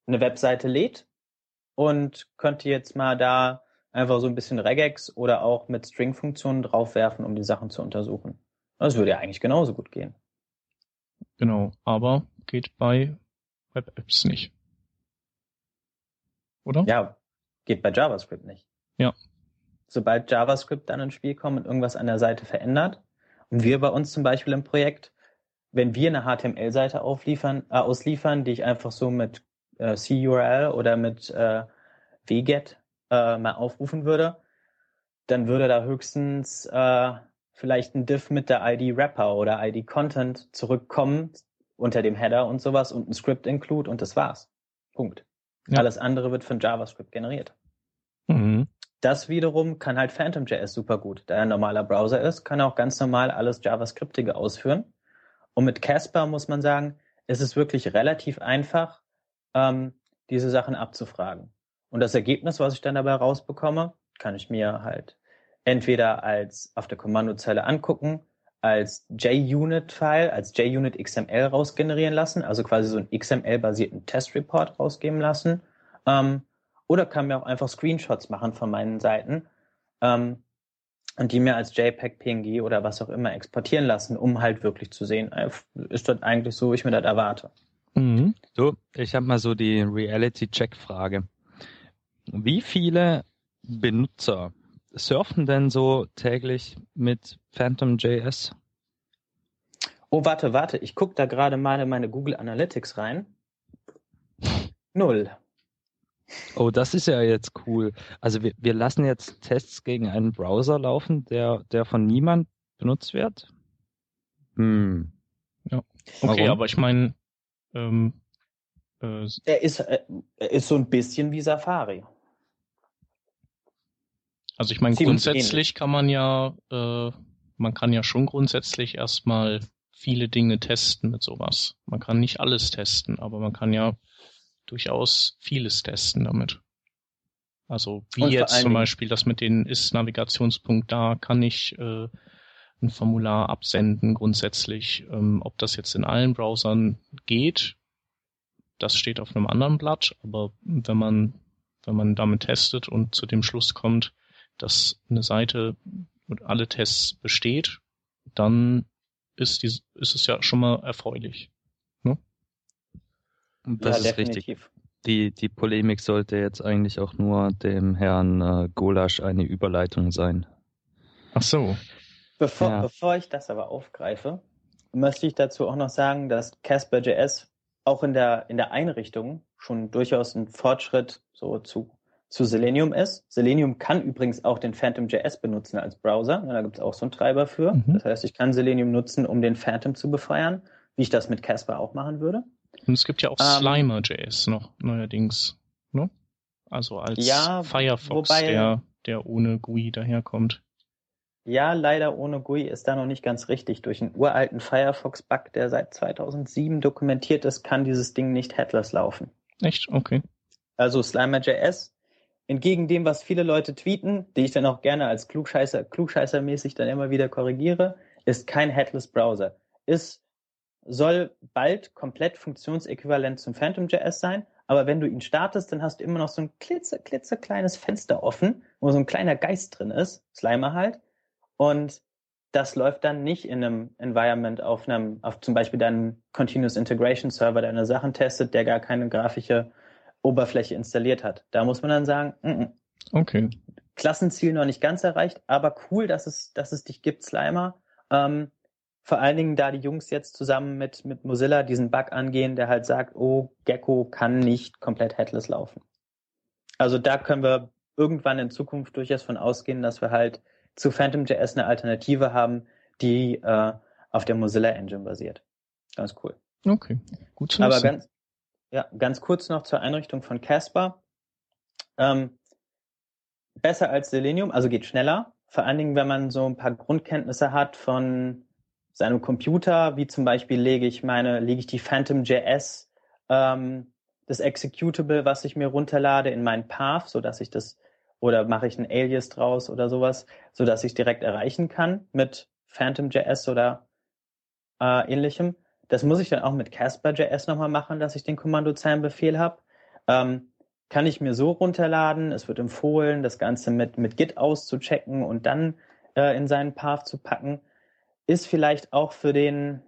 eine Webseite lädt und könnte jetzt mal da einfach so ein bisschen Regex oder auch mit String-Funktionen draufwerfen, um die Sachen zu untersuchen. Das würde ja eigentlich genauso gut gehen. Genau, aber geht bei Web-Apps nicht. Oder? Ja, geht bei JavaScript nicht. Ja, sobald JavaScript dann ins Spiel kommt und irgendwas an der Seite verändert. Und wir bei uns zum Beispiel im Projekt, wenn wir eine HTML-Seite aufliefern, äh, ausliefern, die ich einfach so mit äh, CURL oder mit äh, wget äh, mal aufrufen würde, dann würde da höchstens äh, vielleicht ein Diff mit der ID Wrapper oder ID Content zurückkommen unter dem Header und sowas und ein Script Include und das war's. Punkt. Ja. Alles andere wird von JavaScript generiert. Mhm. Das wiederum kann halt PhantomJS super gut. Da er ein normaler Browser ist, kann er auch ganz normal alles JavaScriptige ausführen. Und mit Casper muss man sagen, ist es wirklich relativ einfach, ähm, diese Sachen abzufragen. Und das Ergebnis, was ich dann dabei rausbekomme, kann ich mir halt entweder als auf der Kommandozeile angucken, als JUnit-File, als JUnit XML rausgenerieren lassen, also quasi so einen XML-basierten Test-Report rausgeben lassen. Ähm, oder kann mir auch einfach Screenshots machen von meinen Seiten ähm, und die mir als JPEG, PNG oder was auch immer exportieren lassen, um halt wirklich zu sehen, äh, ist das eigentlich so, wie ich mir das erwarte. Mhm. So, ich habe mal so die Reality-Check-Frage. Wie viele Benutzer surfen denn so täglich mit PhantomJS? Oh, warte, warte, ich gucke da gerade mal in meine Google Analytics rein. Null. Oh, das ist ja jetzt cool. Also wir, wir lassen jetzt Tests gegen einen Browser laufen, der, der von niemand benutzt wird. Hm. Ja. Okay, Warum? aber ich meine, ähm, äh, er ist, äh, er ist so ein bisschen wie Safari. Also ich meine, grundsätzlich kann man ja äh, man kann ja schon grundsätzlich erstmal viele Dinge testen mit sowas. Man kann nicht alles testen, aber man kann ja durchaus vieles testen damit. Also wie jetzt zum Beispiel das mit den Ist-Navigationspunkt da, kann ich äh, ein Formular absenden grundsätzlich. Ähm, ob das jetzt in allen Browsern geht, das steht auf einem anderen Blatt, aber wenn man, wenn man damit testet und zu dem Schluss kommt, dass eine Seite und alle Tests besteht, dann ist, die, ist es ja schon mal erfreulich. Das ja, ist definitiv. richtig. Die, die Polemik sollte jetzt eigentlich auch nur dem Herrn äh, Golasch eine Überleitung sein. Ach so. Bevor, ja. bevor ich das aber aufgreife, möchte ich dazu auch noch sagen, dass Casper.js auch in der, in der Einrichtung schon durchaus ein Fortschritt so zu, zu Selenium ist. Selenium kann übrigens auch den Phantom.js benutzen als Browser. Da gibt es auch so einen Treiber für. Mhm. Das heißt, ich kann Selenium nutzen, um den Phantom zu befeuern, wie ich das mit Casper auch machen würde. Und es gibt ja auch ähm, Slimer.js noch neuerdings. Ne? Also als ja, Firefox, wobei, der, der ohne GUI daherkommt. Ja, leider ohne GUI ist da noch nicht ganz richtig. Durch einen uralten Firefox-Bug, der seit 2007 dokumentiert ist, kann dieses Ding nicht headless laufen. Echt? Okay. Also Slimer.js, entgegen dem, was viele Leute tweeten, die ich dann auch gerne als Klugscheißer, Klugscheißer-mäßig dann immer wieder korrigiere, ist kein headless Browser. Ist, soll bald komplett funktionsäquivalent zum Phantom.js sein, aber wenn du ihn startest, dann hast du immer noch so ein klitze, klitzekleines Fenster offen, wo so ein kleiner Geist drin ist, Slimer halt, und das läuft dann nicht in einem Environment auf einem, auf zum Beispiel deinem Continuous Integration Server, der deine Sachen testet, der gar keine grafische Oberfläche installiert hat. Da muss man dann sagen, mm -mm. okay. Klassenziel noch nicht ganz erreicht, aber cool, dass es, dass es dich gibt, Slimer. Ähm, vor allen Dingen, da die Jungs jetzt zusammen mit, mit Mozilla diesen Bug angehen, der halt sagt, oh, Gecko kann nicht komplett headless laufen. Also da können wir irgendwann in Zukunft durchaus von ausgehen, dass wir halt zu PhantomJS eine Alternative haben, die äh, auf der Mozilla Engine basiert. Ganz cool. Okay, gut zu wissen. Aber ganz, ja, ganz kurz noch zur Einrichtung von Casper. Ähm, besser als Selenium, also geht schneller. Vor allen Dingen, wenn man so ein paar Grundkenntnisse hat von seinem Computer, wie zum Beispiel lege ich meine, lege ich die PhantomJS, ähm, das Executable, was ich mir runterlade, in meinen Path, so dass ich das oder mache ich ein Alias draus oder sowas, so dass ich direkt erreichen kann mit PhantomJS oder äh, ähnlichem. Das muss ich dann auch mit Casper.js nochmal machen, dass ich den Kommandozeilenbefehl habe. Ähm, kann ich mir so runterladen. Es wird empfohlen, das Ganze mit, mit Git auszuchecken und dann äh, in seinen Path zu packen. Ist vielleicht auch für den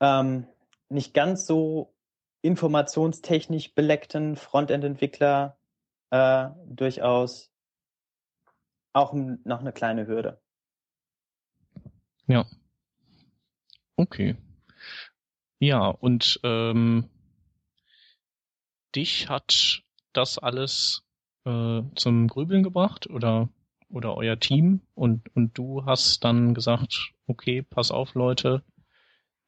ähm, nicht ganz so informationstechnisch beleckten Frontend-Entwickler äh, durchaus auch noch eine kleine Hürde. Ja. Okay. Ja, und ähm, dich hat das alles äh, zum Grübeln gebracht oder oder euer Team und und du hast dann gesagt, okay, pass auf, Leute,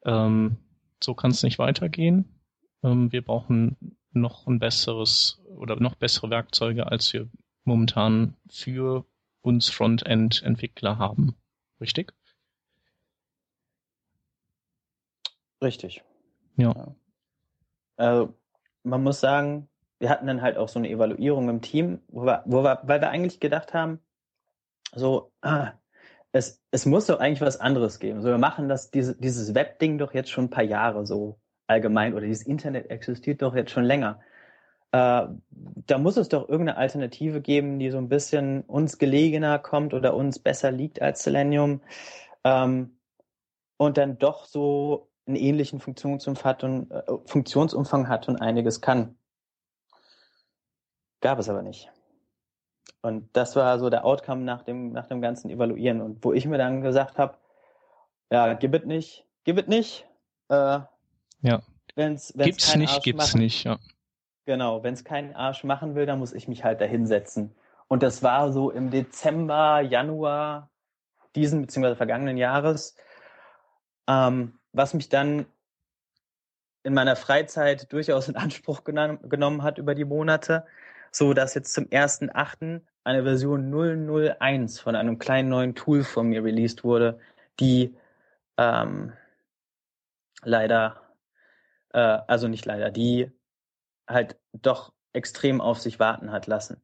ähm, so kann es nicht weitergehen. Ähm, wir brauchen noch ein besseres oder noch bessere Werkzeuge, als wir momentan für uns Frontend-Entwickler haben. Richtig? Richtig. Ja. ja. Also, man muss sagen, wir hatten dann halt auch so eine Evaluierung im Team, wo wir, wo wir, weil wir eigentlich gedacht haben, so, ah, es, es muss doch eigentlich was anderes geben. So, wir machen das, diese, dieses Web-Ding doch jetzt schon ein paar Jahre so allgemein oder dieses Internet existiert doch jetzt schon länger. Äh, da muss es doch irgendeine Alternative geben, die so ein bisschen uns gelegener kommt oder uns besser liegt als Selenium ähm, und dann doch so einen ähnlichen äh, Funktionsumfang hat und einiges kann. Gab es aber nicht. Und das war so der Outcome nach dem, nach dem ganzen Evaluieren. Und wo ich mir dann gesagt habe, ja, gib es nicht, gib es nicht. Äh, ja. Wenn's, wenn's gibt's nicht, Arsch gibt's machen, nicht, ja. Genau, wenn es keinen Arsch machen will, dann muss ich mich halt da hinsetzen. Und das war so im Dezember, Januar diesen bzw. vergangenen Jahres, ähm, was mich dann in meiner Freizeit durchaus in Anspruch genommen hat über die Monate, so dass jetzt zum 1.8. eine Version 001 von einem kleinen neuen Tool von mir released wurde, die ähm, leider, äh, also nicht leider, die halt doch extrem auf sich warten hat lassen.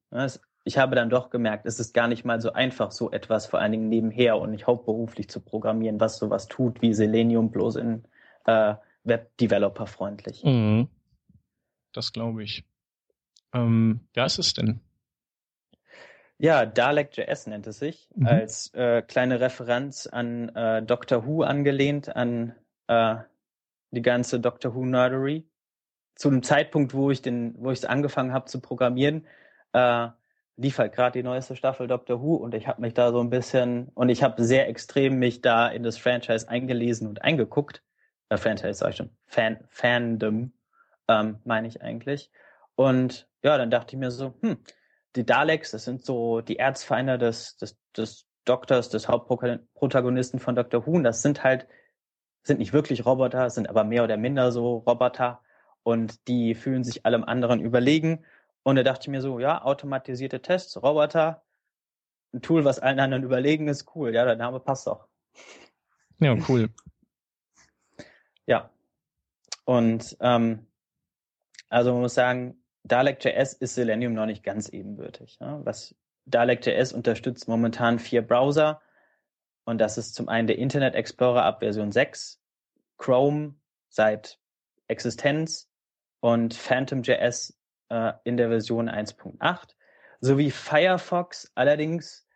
Ich habe dann doch gemerkt, es ist gar nicht mal so einfach, so etwas vor allen Dingen nebenher und nicht hauptberuflich zu programmieren, was sowas tut wie Selenium bloß in äh, Web-Developer freundlich. Mhm. Das glaube ich. Ähm, wer ist es denn? Ja, Dalek.js nennt es sich, mhm. als äh, kleine Referenz an äh, Doctor Who angelehnt, an äh, die ganze Doctor Who Nerdery. Zu dem Zeitpunkt, wo ich den, wo ich es angefangen habe zu programmieren, äh, lief halt gerade die neueste Staffel Doctor Who und ich habe mich da so ein bisschen und ich habe sehr extrem mich da in das Franchise eingelesen und eingeguckt. Äh, Franchise sag ich schon, Fan, Fandom, ähm, meine ich eigentlich. Und ja, dann dachte ich mir so, hm, die Daleks, das sind so die Erzfeinde des, des, des Doktors, des Hauptprotagonisten von Dr. Who. Das sind halt, sind nicht wirklich Roboter, sind aber mehr oder minder so Roboter und die fühlen sich allem anderen überlegen. Und da dachte ich mir so, ja, automatisierte Tests, Roboter, ein Tool, was allen anderen überlegen ist, cool. Ja, der Name passt doch. Ja, cool. Ja. Und ähm, also man muss sagen, Dalek.js ist Selenium noch nicht ganz ebenbürtig. Ja? Was Dalek.js unterstützt momentan vier Browser und das ist zum einen der Internet Explorer ab Version 6, Chrome seit Existenz und PhantomJS äh, in der Version 1.8 sowie Firefox allerdings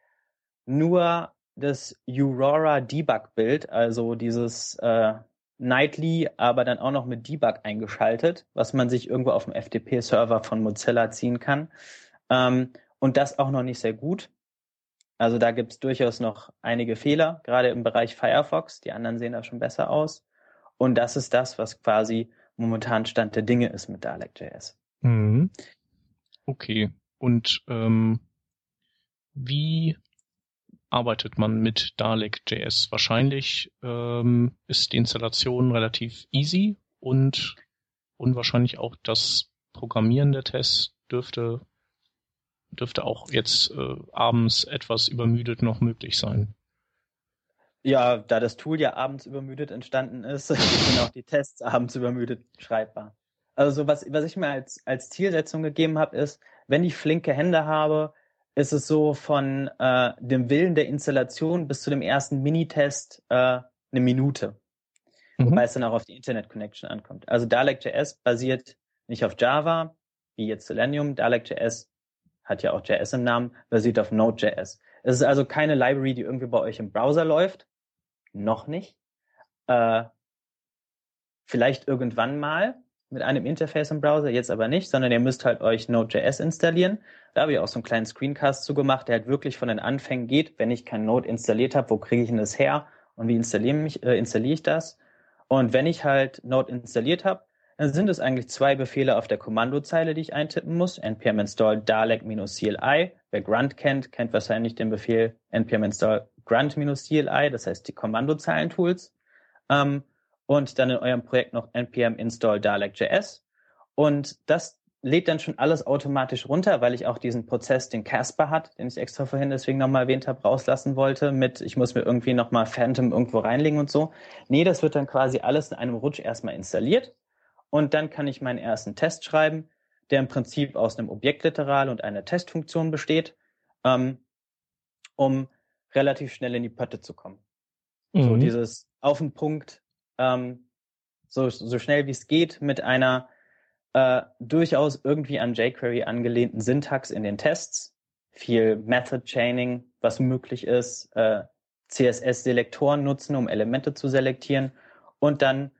nur das Aurora Debug Bild, also dieses äh, Nightly, aber dann auch noch mit Debug eingeschaltet, was man sich irgendwo auf dem FTP-Server von Mozilla ziehen kann. Ähm, und das auch noch nicht sehr gut. Also da gibt es durchaus noch einige Fehler, gerade im Bereich Firefox. Die anderen sehen da schon besser aus. Und das ist das, was quasi momentan Stand der Dinge ist mit Dalek.js. Mhm. Okay. Und ähm, wie arbeitet man mit Dalek.js. Wahrscheinlich ähm, ist die Installation relativ easy und unwahrscheinlich auch das Programmieren der Tests dürfte dürfte auch jetzt äh, abends etwas übermüdet noch möglich sein. Ja, da das Tool ja abends übermüdet entstanden ist, sind auch die Tests abends übermüdet schreibbar. Also was, was ich mir als, als Zielsetzung gegeben habe, ist, wenn ich flinke Hände habe, ist es so von äh, dem Willen der Installation bis zu dem ersten Minitest äh, eine Minute. Mhm. Wobei es dann auch auf die Internet Connection ankommt. Also Dalek.js basiert nicht auf Java, wie jetzt Selenium. Dalek.js hat ja auch JS im Namen, basiert auf Node.js. Es ist also keine Library, die irgendwie bei euch im Browser läuft. Noch nicht. Äh, vielleicht irgendwann mal mit einem Interface im Browser, jetzt aber nicht, sondern ihr müsst halt euch Node.js installieren. Da habe ich auch so einen kleinen Screencast zu gemacht, der halt wirklich von den Anfängen geht, wenn ich kein Node installiert habe, wo kriege ich denn das her und wie installiere, mich, äh, installiere ich das? Und wenn ich halt Node installiert habe, dann sind es eigentlich zwei Befehle auf der Kommandozeile, die ich eintippen muss. npm install dalek-cli. Wer grunt kennt, kennt wahrscheinlich den Befehl npm install grunt-cli, das heißt die Kommandozeilentools. Ähm, und dann in eurem Projekt noch npm install dalek.js. Und das lädt dann schon alles automatisch runter, weil ich auch diesen Prozess, den Casper hat, den ich extra vorhin deswegen nochmal erwähnt habe, rauslassen wollte, mit ich muss mir irgendwie nochmal Phantom irgendwo reinlegen und so. Nee, das wird dann quasi alles in einem Rutsch erstmal installiert. Und dann kann ich meinen ersten Test schreiben, der im Prinzip aus einem Objektliteral und einer Testfunktion besteht, ähm, um relativ schnell in die Pötte zu kommen. Mhm. So dieses auf den Punkt ähm, so, so schnell wie es geht mit einer äh, durchaus irgendwie an jQuery angelehnten Syntax in den Tests, viel Method Chaining, was möglich ist, äh, CSS-Selektoren nutzen, um Elemente zu selektieren. Und dann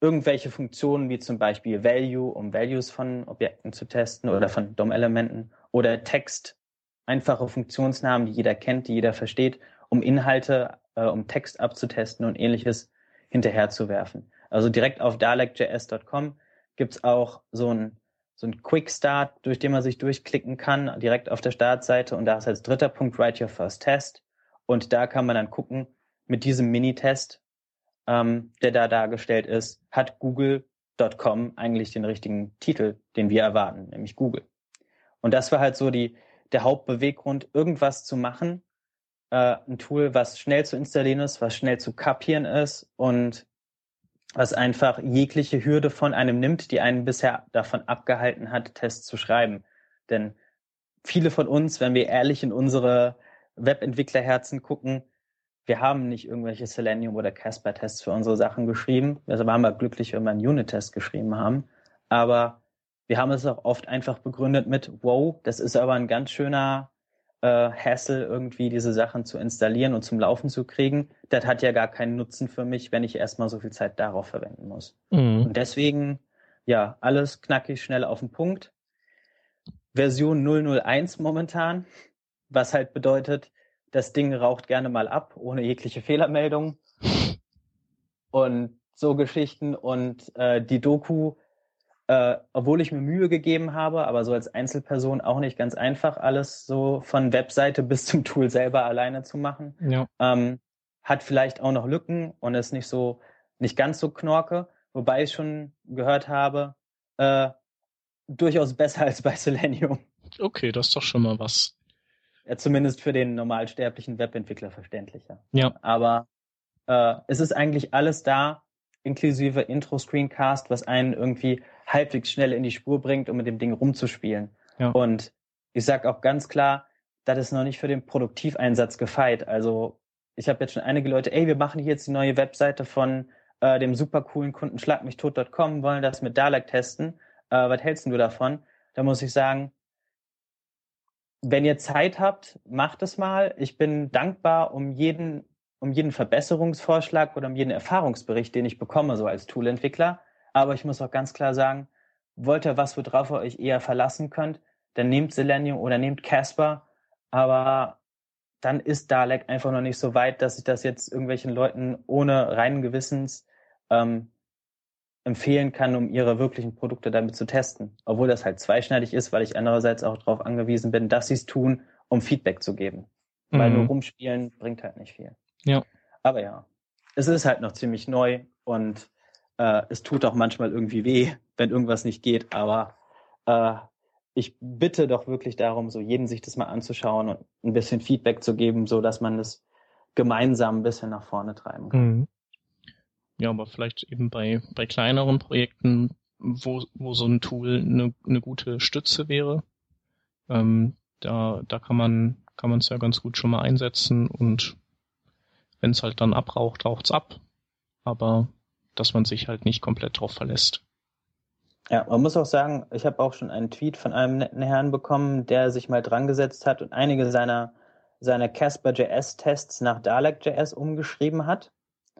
irgendwelche Funktionen wie zum Beispiel Value, um Values von Objekten zu testen oder von DOM-Elementen. Oder Text, einfache Funktionsnamen, die jeder kennt, die jeder versteht, um Inhalte, äh, um Text abzutesten und ähnliches hinterherzuwerfen. Also direkt auf dalekjs.com gibt's auch so ein, so ein Quick Start, durch den man sich durchklicken kann, direkt auf der Startseite. Und da ist als dritter Punkt Write Your First Test. Und da kann man dann gucken, mit diesem Mini-Test, ähm, der da dargestellt ist, hat Google.com eigentlich den richtigen Titel, den wir erwarten, nämlich Google. Und das war halt so die, der Hauptbeweggrund, irgendwas zu machen. Äh, ein Tool, was schnell zu installieren ist, was schnell zu kapieren ist und was einfach jegliche Hürde von einem nimmt, die einen bisher davon abgehalten hat, Tests zu schreiben. Denn viele von uns, wenn wir ehrlich in unsere Webentwicklerherzen gucken, wir haben nicht irgendwelche Selenium oder Casper-Tests für unsere Sachen geschrieben. Also waren wir glücklich, wenn wir einen Unit-Test geschrieben haben. Aber wir haben es auch oft einfach begründet mit, wow, das ist aber ein ganz schöner äh, Hassle, irgendwie diese Sachen zu installieren und zum Laufen zu kriegen. Das hat ja gar keinen Nutzen für mich, wenn ich erstmal so viel Zeit darauf verwenden muss. Mhm. Und deswegen, ja, alles knackig, schnell auf den Punkt. Version 001 momentan, was halt bedeutet, das Ding raucht gerne mal ab, ohne jegliche Fehlermeldung. Und so Geschichten und äh, die Doku, äh, obwohl ich mir Mühe gegeben habe, aber so als Einzelperson auch nicht ganz einfach, alles so von Webseite bis zum Tool selber alleine zu machen. Ja. Ähm, hat vielleicht auch noch Lücken und ist nicht so, nicht ganz so knorke, wobei ich schon gehört habe, äh, durchaus besser als bei Selenium. Okay, das ist doch schon mal was. Ja, zumindest für den normalsterblichen Webentwickler verständlicher. Ja. Aber äh, es ist eigentlich alles da, inklusive Intro-Screencast, was einen irgendwie halbwegs schnell in die Spur bringt, um mit dem Ding rumzuspielen. Ja. Und ich sag auch ganz klar, das ist noch nicht für den Produktiveinsatz gefeit. Also ich habe jetzt schon einige Leute, ey, wir machen hier jetzt die neue Webseite von äh, dem super coolen Kunden schlagmichtot.com, wollen das mit Dalek testen. Äh, was hältst du davon? Da muss ich sagen, wenn ihr Zeit habt, macht es mal. Ich bin dankbar um jeden, um jeden Verbesserungsvorschlag oder um jeden Erfahrungsbericht, den ich bekomme, so als Toolentwickler. Aber ich muss auch ganz klar sagen, wollt ihr was, worauf ihr euch eher verlassen könnt, dann nehmt Selenium oder nehmt Casper. Aber dann ist Dalek einfach noch nicht so weit, dass ich das jetzt irgendwelchen Leuten ohne reinen Gewissens ähm, empfehlen kann, um ihre wirklichen Produkte damit zu testen. Obwohl das halt zweischneidig ist, weil ich andererseits auch darauf angewiesen bin, dass sie es tun, um Feedback zu geben. Mhm. Weil nur rumspielen bringt halt nicht viel. Ja. Aber ja, es ist halt noch ziemlich neu und äh, es tut auch manchmal irgendwie weh, wenn irgendwas nicht geht. Aber äh, ich bitte doch wirklich darum, so jeden sich das mal anzuschauen und ein bisschen Feedback zu geben, so dass man das gemeinsam ein bisschen nach vorne treiben kann. Mhm. Ja, aber vielleicht eben bei, bei kleineren Projekten, wo, wo so ein Tool eine, eine gute Stütze wäre. Ähm, da, da kann man kann man es ja ganz gut schon mal einsetzen und wenn es halt dann abraucht, raucht's ab. Aber dass man sich halt nicht komplett drauf verlässt. Ja, man muss auch sagen, ich habe auch schon einen Tweet von einem netten Herrn bekommen, der sich mal dran gesetzt hat und einige seiner seiner Casper.js-Tests nach Dalek.js umgeschrieben hat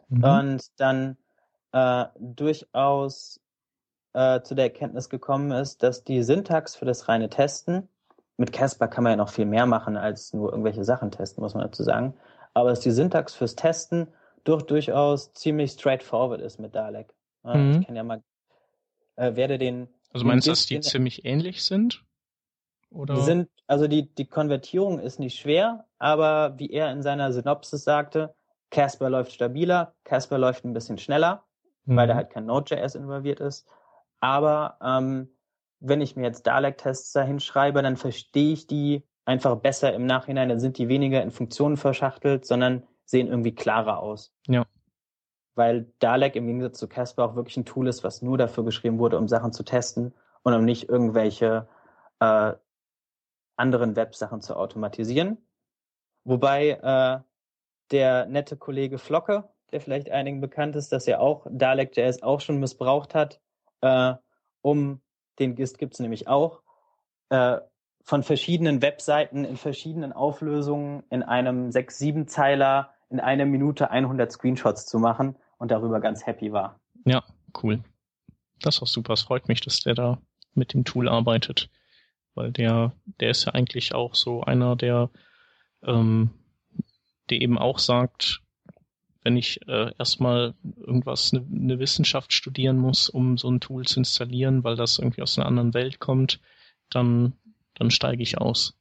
mhm. und dann äh, durchaus äh, zu der Erkenntnis gekommen ist, dass die Syntax für das reine Testen, mit Casper kann man ja noch viel mehr machen als nur irgendwelche Sachen testen, muss man dazu sagen, aber dass die Syntax fürs Testen durch, durchaus ziemlich straightforward ist mit Dalek. Ja, mhm. Ich kann ja mal, äh, werde den. Also meinst du, dass die ziemlich ähnlich sind? Oder? Die sind, also die, die Konvertierung ist nicht schwer, aber wie er in seiner Synopsis sagte, Casper läuft stabiler, Casper läuft ein bisschen schneller, mhm. weil da halt kein Node.js involviert ist. Aber ähm, wenn ich mir jetzt Dalek-Tests dahin schreibe, dann verstehe ich die einfach besser im Nachhinein. Dann sind die weniger in Funktionen verschachtelt, sondern sehen irgendwie klarer aus. Ja. Weil Dalek im Gegensatz zu Casper auch wirklich ein Tool ist, was nur dafür geschrieben wurde, um Sachen zu testen und um nicht irgendwelche äh, anderen Web-Sachen zu automatisieren. Wobei äh, der nette Kollege Flocke, der vielleicht einigen bekannt ist, dass er auch Dalek.js auch schon missbraucht hat, äh, um den GIST gibt's nämlich auch, äh, von verschiedenen Webseiten in verschiedenen Auflösungen in einem 6-7-Zeiler in einer Minute 100 Screenshots zu machen und darüber ganz happy war. Ja, cool. Das ist auch super. Es freut mich, dass der da mit dem Tool arbeitet, weil der, der ist ja eigentlich auch so einer, der ähm, der eben auch sagt, wenn ich äh, erstmal irgendwas, eine ne Wissenschaft studieren muss, um so ein Tool zu installieren, weil das irgendwie aus einer anderen Welt kommt, dann, dann steige ich aus.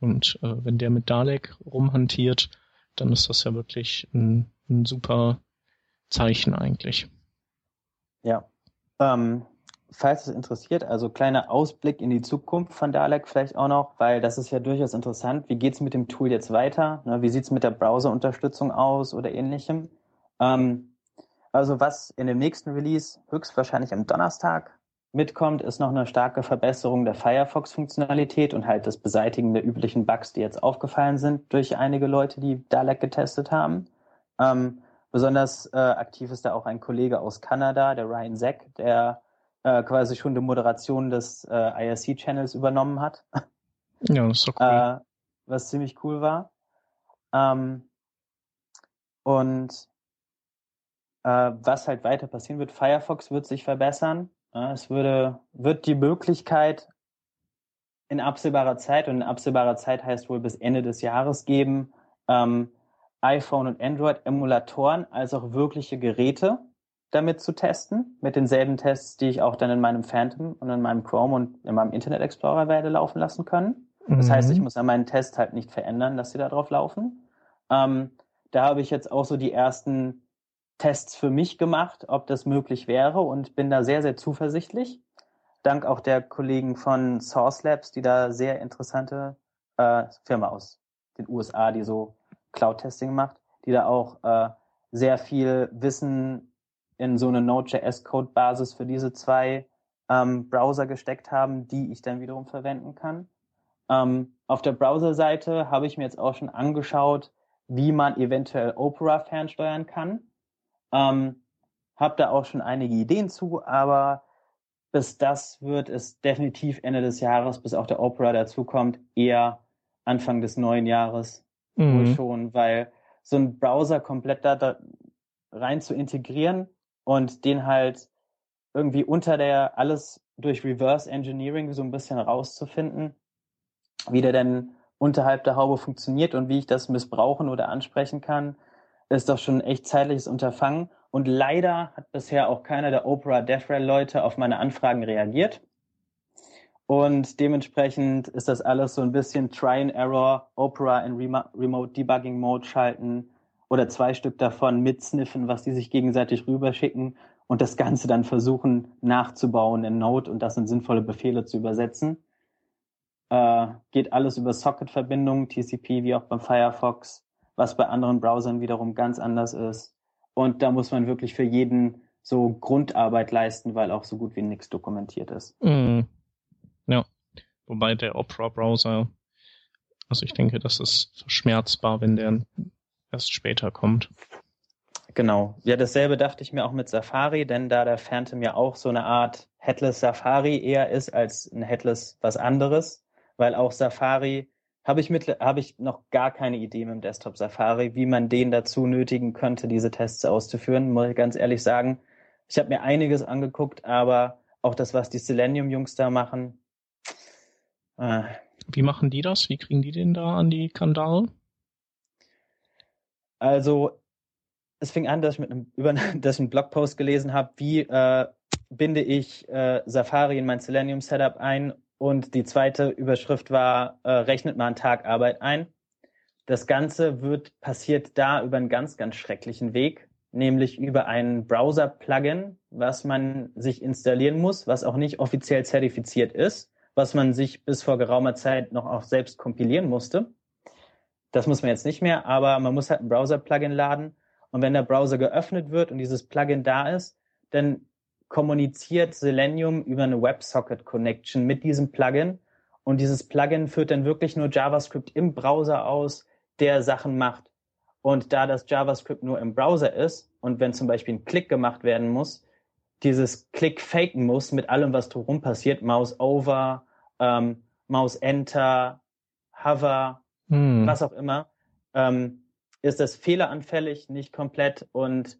Und äh, wenn der mit Dalek rumhantiert, dann ist das ja wirklich ein, ein super Zeichen eigentlich. Ja. Ähm, falls es interessiert, also kleiner Ausblick in die Zukunft von Dalek vielleicht auch noch, weil das ist ja durchaus interessant. Wie geht's mit dem Tool jetzt weiter? Ne, wie sieht's mit der Browser-Unterstützung aus oder ähnlichem? Ähm, also was in dem nächsten Release höchstwahrscheinlich am Donnerstag mitkommt, ist noch eine starke Verbesserung der Firefox-Funktionalität und halt das Beseitigen der üblichen Bugs, die jetzt aufgefallen sind durch einige Leute, die Dalek getestet haben. Ähm, besonders äh, aktiv ist da auch ein Kollege aus Kanada, der Ryan Zack, der äh, quasi schon die Moderation des äh, IRC-Channels übernommen hat. Ja, das ist doch cool. Äh, was ziemlich cool war. Ähm, und äh, was halt weiter passieren wird, Firefox wird sich verbessern. Es würde, wird die Möglichkeit in absehbarer Zeit, und in absehbarer Zeit heißt wohl bis Ende des Jahres geben, ähm, iPhone und Android-Emulatoren als auch wirkliche Geräte damit zu testen, mit denselben Tests, die ich auch dann in meinem Phantom und in meinem Chrome und in meinem Internet Explorer werde laufen lassen können. Das mhm. heißt, ich muss an meinen Test halt nicht verändern, dass sie da drauf laufen. Ähm, da habe ich jetzt auch so die ersten Tests für mich gemacht, ob das möglich wäre und bin da sehr, sehr zuversichtlich. Dank auch der Kollegen von Source Labs, die da sehr interessante äh, Firma aus den USA, die so Cloud-Testing macht, die da auch äh, sehr viel Wissen in so eine Node.js-Code-Basis für diese zwei ähm, Browser gesteckt haben, die ich dann wiederum verwenden kann. Ähm, auf der Browser-Seite habe ich mir jetzt auch schon angeschaut, wie man eventuell Opera fernsteuern kann. Ähm, habe da auch schon einige Ideen zu, aber bis das wird es definitiv Ende des Jahres, bis auch der Opera dazukommt, eher Anfang des neuen Jahres mhm. wohl schon, weil so ein Browser komplett da, da rein zu integrieren, und den halt irgendwie unter der alles durch Reverse Engineering so ein bisschen rauszufinden, wie der denn unterhalb der Haube funktioniert und wie ich das missbrauchen oder ansprechen kann, ist doch schon ein echt zeitliches Unterfangen. Und leider hat bisher auch keiner der Opera DevRel Leute auf meine Anfragen reagiert. Und dementsprechend ist das alles so ein bisschen Try and Error, Opera in Remote Debugging Mode schalten, oder zwei Stück davon mitsniffen, was die sich gegenseitig rüberschicken und das Ganze dann versuchen nachzubauen in Node und das in sinnvolle Befehle zu übersetzen. Äh, geht alles über Socket-Verbindungen, TCP wie auch beim Firefox, was bei anderen Browsern wiederum ganz anders ist. Und da muss man wirklich für jeden so Grundarbeit leisten, weil auch so gut wie nichts dokumentiert ist. Mm. Ja, wobei der Opera-Browser, also ich denke, das ist verschmerzbar, wenn der erst später kommt. Genau. Ja, dasselbe dachte ich mir auch mit Safari, denn da der Phantom ja auch so eine Art Headless Safari eher ist als ein Headless was anderes, weil auch Safari habe ich mit, habe ich noch gar keine Idee mit dem Desktop Safari, wie man den dazu nötigen könnte, diese Tests auszuführen, muss ich ganz ehrlich sagen. Ich habe mir einiges angeguckt, aber auch das, was die Selenium Jungs da machen. Äh, wie machen die das? Wie kriegen die den da an die Kandare? Also es fing an, dass ich mit einem über dass ich einen Blogpost gelesen habe, wie äh, binde ich äh, Safari in mein Selenium Setup ein und die zweite Überschrift war äh, rechnet mal einen Tag Arbeit ein. Das Ganze wird passiert da über einen ganz ganz schrecklichen Weg, nämlich über ein Browser Plugin, was man sich installieren muss, was auch nicht offiziell zertifiziert ist, was man sich bis vor geraumer Zeit noch auch selbst kompilieren musste. Das muss man jetzt nicht mehr, aber man muss halt ein Browser-Plugin laden. Und wenn der Browser geöffnet wird und dieses Plugin da ist, dann kommuniziert Selenium über eine WebSocket-Connection mit diesem Plugin. Und dieses Plugin führt dann wirklich nur JavaScript im Browser aus, der Sachen macht. Und da das JavaScript nur im Browser ist und wenn zum Beispiel ein Klick gemacht werden muss, dieses Klick faken muss mit allem, was drumherum passiert, Mouse over, ähm, Mouse enter, hover, hm. was auch immer, ähm, ist das fehleranfällig, nicht komplett und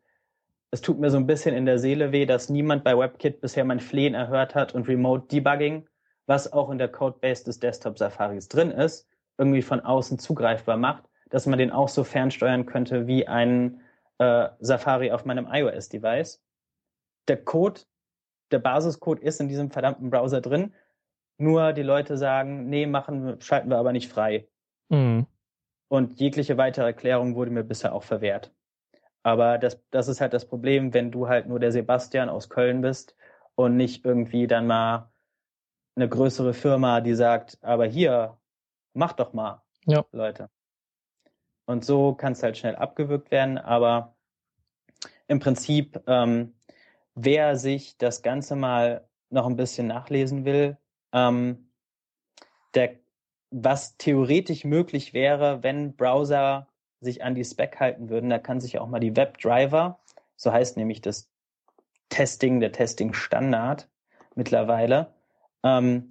es tut mir so ein bisschen in der Seele weh, dass niemand bei WebKit bisher mein Flehen erhört hat und Remote Debugging, was auch in der Codebase des Desktop Safaris drin ist, irgendwie von außen zugreifbar macht, dass man den auch so fernsteuern könnte wie ein äh, Safari auf meinem iOS-Device. Der Code, der Basiscode ist in diesem verdammten Browser drin, nur die Leute sagen, nee, machen, schalten wir aber nicht frei. Mhm. Und jegliche weitere Erklärung wurde mir bisher auch verwehrt. Aber das, das ist halt das Problem, wenn du halt nur der Sebastian aus Köln bist und nicht irgendwie dann mal eine größere Firma, die sagt, aber hier, mach doch mal, ja. Leute. Und so kann es halt schnell abgewürgt werden, aber im Prinzip, ähm, wer sich das Ganze mal noch ein bisschen nachlesen will, ähm, der, was theoretisch möglich wäre, wenn Browser sich an die Spec halten würden, da kann sich auch mal die WebDriver, so heißt nämlich das Testing, der Testing-Standard mittlerweile, ähm,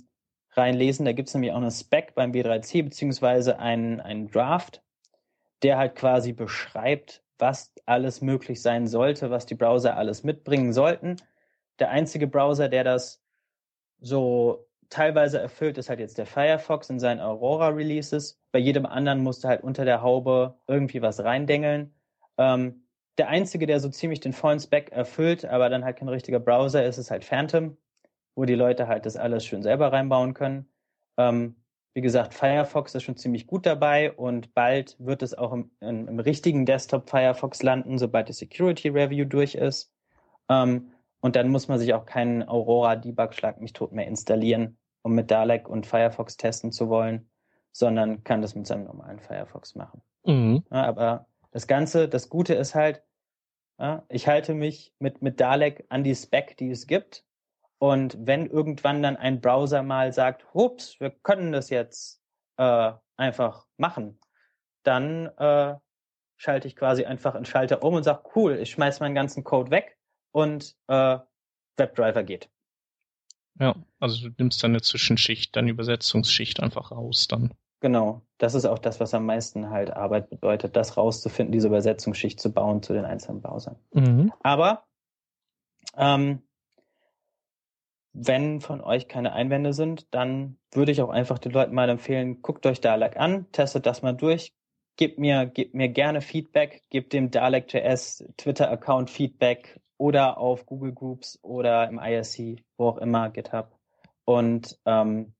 reinlesen. Da gibt es nämlich auch eine Spec beim B3C, beziehungsweise einen, einen Draft, der halt quasi beschreibt, was alles möglich sein sollte, was die Browser alles mitbringen sollten. Der einzige Browser, der das so teilweise erfüllt, ist halt jetzt der Firefox in seinen Aurora-Releases. Bei jedem anderen musste halt unter der Haube irgendwie was reindengeln. Ähm, der einzige, der so ziemlich den vollen Spec erfüllt, aber dann halt kein richtiger Browser ist, ist halt Phantom, wo die Leute halt das alles schön selber reinbauen können. Ähm, wie gesagt, Firefox ist schon ziemlich gut dabei und bald wird es auch im, im, im richtigen Desktop Firefox landen, sobald die Security Review durch ist. Ähm, und dann muss man sich auch keinen Aurora Debug Schlag mich tot mehr installieren, um mit Dalek und Firefox testen zu wollen, sondern kann das mit seinem normalen Firefox machen. Mhm. Ja, aber das Ganze, das Gute ist halt, ja, ich halte mich mit, mit Dalek an die Spec, die es gibt. Und wenn irgendwann dann ein Browser mal sagt, ups, wir können das jetzt äh, einfach machen, dann äh, schalte ich quasi einfach einen Schalter um und sage, cool, ich schmeiß meinen ganzen Code weg und äh, WebDriver geht. Ja, also du nimmst dann eine Zwischenschicht, deine Übersetzungsschicht einfach raus dann. Genau, das ist auch das, was am meisten halt Arbeit bedeutet, das rauszufinden, diese Übersetzungsschicht zu bauen zu den einzelnen Browsern. Mhm. Aber ähm, wenn von euch keine Einwände sind, dann würde ich auch einfach den Leuten mal empfehlen, guckt euch Dalek an, testet das mal durch, gebt mir, gebt mir gerne Feedback, gebt dem Dalek.js Twitter-Account Feedback, oder auf Google Groups oder im IRC, wo auch immer, GitHub. Und ähm,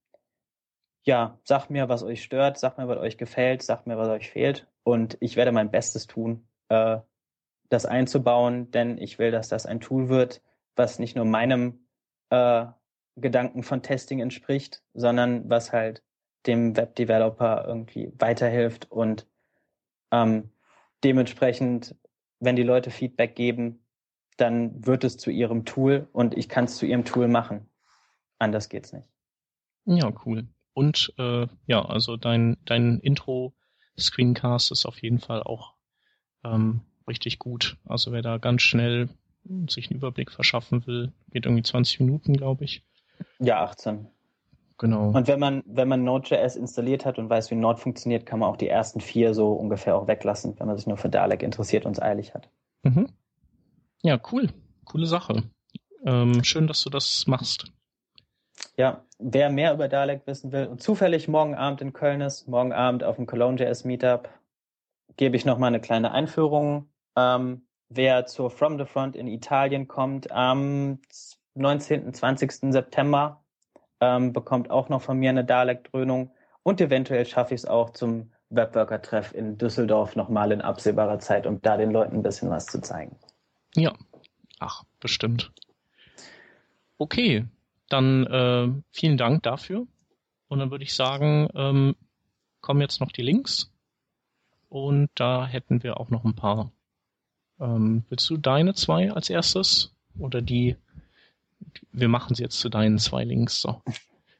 ja, sagt mir, was euch stört, sagt mir, was euch gefällt, sagt mir, was euch fehlt. Und ich werde mein Bestes tun, äh, das einzubauen, denn ich will, dass das ein Tool wird, was nicht nur meinem äh, Gedanken von Testing entspricht, sondern was halt dem Webdeveloper irgendwie weiterhilft und ähm, dementsprechend, wenn die Leute Feedback geben, dann wird es zu ihrem Tool und ich kann es zu ihrem Tool machen. Anders geht's nicht. Ja, cool. Und äh, ja, also dein, dein Intro-Screencast ist auf jeden Fall auch ähm, richtig gut. Also wer da ganz schnell sich einen Überblick verschaffen will, geht irgendwie 20 Minuten, glaube ich. Ja, 18. Genau. Und wenn man, wenn man Node.js installiert hat und weiß, wie Node funktioniert, kann man auch die ersten vier so ungefähr auch weglassen, wenn man sich nur für Dalek interessiert und es eilig hat. Mhm. Ja, cool. Coole Sache. Ähm, schön, dass du das machst. Ja, wer mehr über Dalek wissen will und zufällig morgen Abend in Köln ist, morgen Abend auf dem Cologne.js Meetup, gebe ich nochmal eine kleine Einführung. Ähm, wer zur From the Front in Italien kommt, am 19. 20. September, ähm, bekommt auch noch von mir eine Dalek-Dröhnung und eventuell schaffe ich es auch zum Webworker-Treff in Düsseldorf nochmal in absehbarer Zeit, um da den Leuten ein bisschen was zu zeigen. Ja, ach, bestimmt. Okay, dann äh, vielen Dank dafür. Und dann würde ich sagen, ähm, kommen jetzt noch die Links. Und da hätten wir auch noch ein paar. Ähm, willst du deine zwei als erstes? Oder die? Wir machen sie jetzt zu deinen zwei Links. So.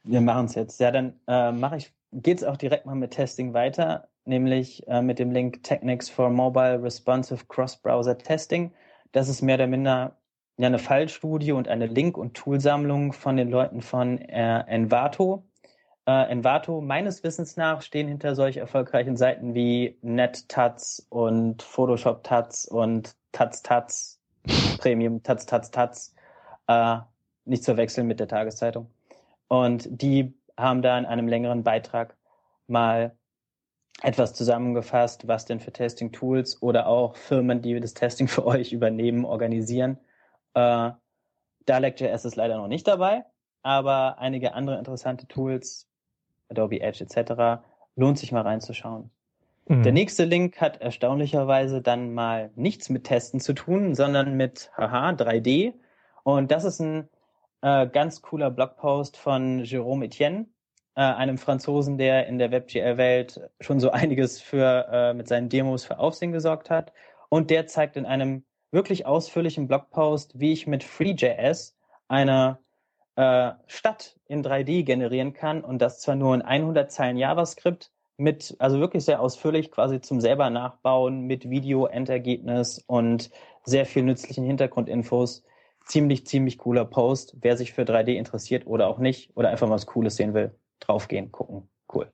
Wir machen es jetzt. Ja, dann äh, mache ich, geht's auch direkt mal mit Testing weiter, nämlich äh, mit dem Link Techniques for Mobile Responsive Cross-Browser Testing. Das ist mehr oder minder ja, eine Fallstudie und eine Link- und Toolsammlung von den Leuten von äh, Envato. Äh, Envato, meines Wissens nach, stehen hinter solch erfolgreichen Seiten wie NetTuts und Photoshop Tuts und Tuts, Premium Tuts. Äh, nicht zu wechseln mit der Tageszeitung. Und die haben da in einem längeren Beitrag mal etwas zusammengefasst, was denn für Testing-Tools oder auch Firmen, die das Testing für euch übernehmen, organisieren. Äh, Dalek.js ist leider noch nicht dabei, aber einige andere interessante Tools, Adobe Edge etc., lohnt sich mal reinzuschauen. Mhm. Der nächste Link hat erstaunlicherweise dann mal nichts mit Testen zu tun, sondern mit haha 3D. Und das ist ein äh, ganz cooler Blogpost von Jérôme Etienne, äh, einem Franzosen, der in der WebGL-Welt schon so einiges für äh, mit seinen Demos für Aufsehen gesorgt hat. Und der zeigt in einem wirklich ausführlichen Blogpost, wie ich mit FreeJS eine äh, Stadt in 3D generieren kann und das zwar nur in 100 Zeilen JavaScript mit, also wirklich sehr ausführlich quasi zum selber nachbauen mit Video, Endergebnis und sehr viel nützlichen Hintergrundinfos. Ziemlich, ziemlich cooler Post. Wer sich für 3D interessiert oder auch nicht oder einfach mal was Cooles sehen will, draufgehen, gucken. Cool.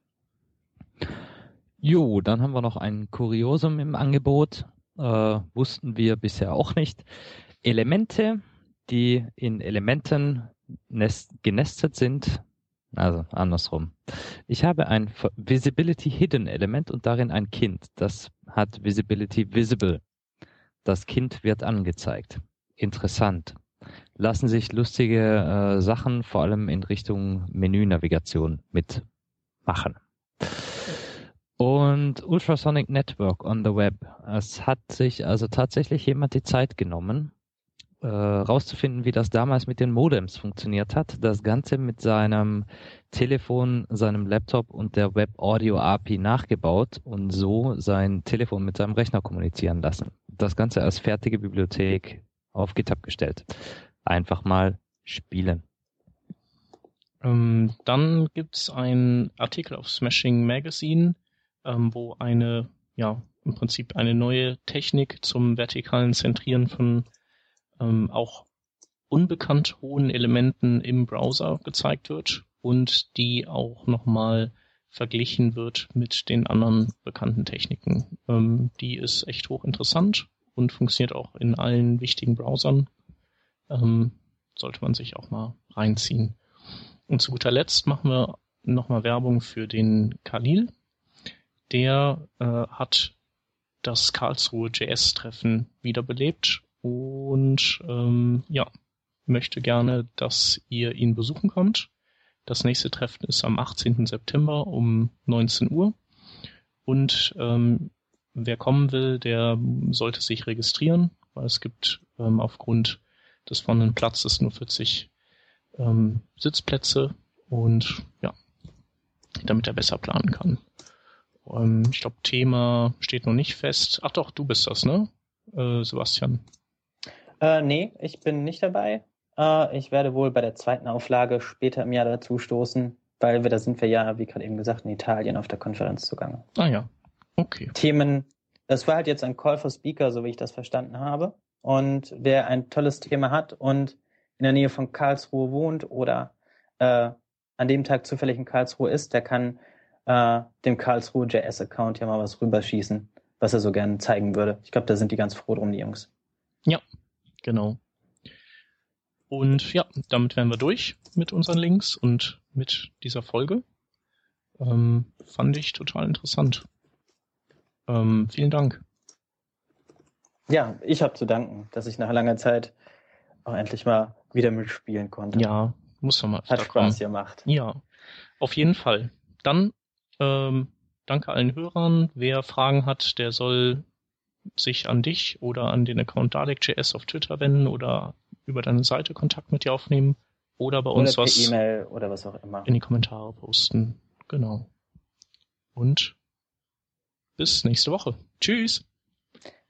Jo, dann haben wir noch ein Kuriosum im Angebot. Äh, wussten wir bisher auch nicht. Elemente, die in Elementen nest genestet sind, also andersrum. Ich habe ein Visibility Hidden Element und darin ein Kind. Das hat Visibility Visible. Das Kind wird angezeigt. Interessant. Lassen sich lustige äh, Sachen vor allem in Richtung Menünavigation mitmachen. Und Ultrasonic Network on the Web. Es hat sich also tatsächlich jemand die Zeit genommen, äh, rauszufinden, wie das damals mit den Modems funktioniert hat. Das Ganze mit seinem Telefon, seinem Laptop und der Web Audio API nachgebaut und so sein Telefon mit seinem Rechner kommunizieren lassen. Das Ganze als fertige Bibliothek auf GitHub gestellt. Einfach mal spielen. Ähm, dann gibt's einen Artikel auf Smashing Magazine, ähm, wo eine, ja, im Prinzip eine neue Technik zum vertikalen Zentrieren von ähm, auch unbekannt hohen Elementen im Browser gezeigt wird und die auch nochmal verglichen wird mit den anderen bekannten Techniken. Ähm, die ist echt hochinteressant und funktioniert auch in allen wichtigen Browsern. Ähm, sollte man sich auch mal reinziehen. Und zu guter Letzt machen wir nochmal Werbung für den Khalil. Der äh, hat das Karlsruhe JS-Treffen wiederbelebt und ähm, ja, möchte gerne, dass ihr ihn besuchen kommt. Das nächste Treffen ist am 18. September um 19 Uhr. Und ähm, wer kommen will, der sollte sich registrieren, weil es gibt ähm, aufgrund des vorhandenen Platzes nur 40 ähm, Sitzplätze und ja, damit er besser planen kann. Ähm, ich glaube, Thema steht noch nicht fest. Ach doch, du bist das, ne? Äh, Sebastian. Äh, nee, ich bin nicht dabei. Äh, ich werde wohl bei der zweiten Auflage später im Jahr dazu stoßen, weil wir, da sind wir ja, wie gerade eben gesagt, in Italien auf der Konferenz zugange. Ah ja, okay. Themen, das war halt jetzt ein Call for Speaker, so wie ich das verstanden habe. Und wer ein tolles Thema hat und in der Nähe von Karlsruhe wohnt oder äh, an dem Tag zufällig in Karlsruhe ist, der kann äh, dem Karlsruhe JS-Account ja mal was rüberschießen, was er so gerne zeigen würde. Ich glaube, da sind die ganz froh drum, die Jungs. Ja, Genau. Und ja, damit wären wir durch mit unseren Links und mit dieser Folge. Ähm, fand ich total interessant. Ähm, vielen Dank. Ja, ich habe zu danken, dass ich nach langer Zeit auch endlich mal wieder mitspielen konnte. Ja, muss man mal. Hat Spaß gemacht. Ja, auf jeden Fall. Dann ähm, danke allen Hörern. Wer Fragen hat, der soll sich an dich oder an den Account Dalek.js auf Twitter wenden oder über deine Seite Kontakt mit dir aufnehmen oder bei uns oder was E-Mail oder was auch immer in die Kommentare posten. Genau. Und bis nächste Woche. Tschüss.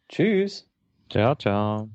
Tschüss. Ciao, ciao.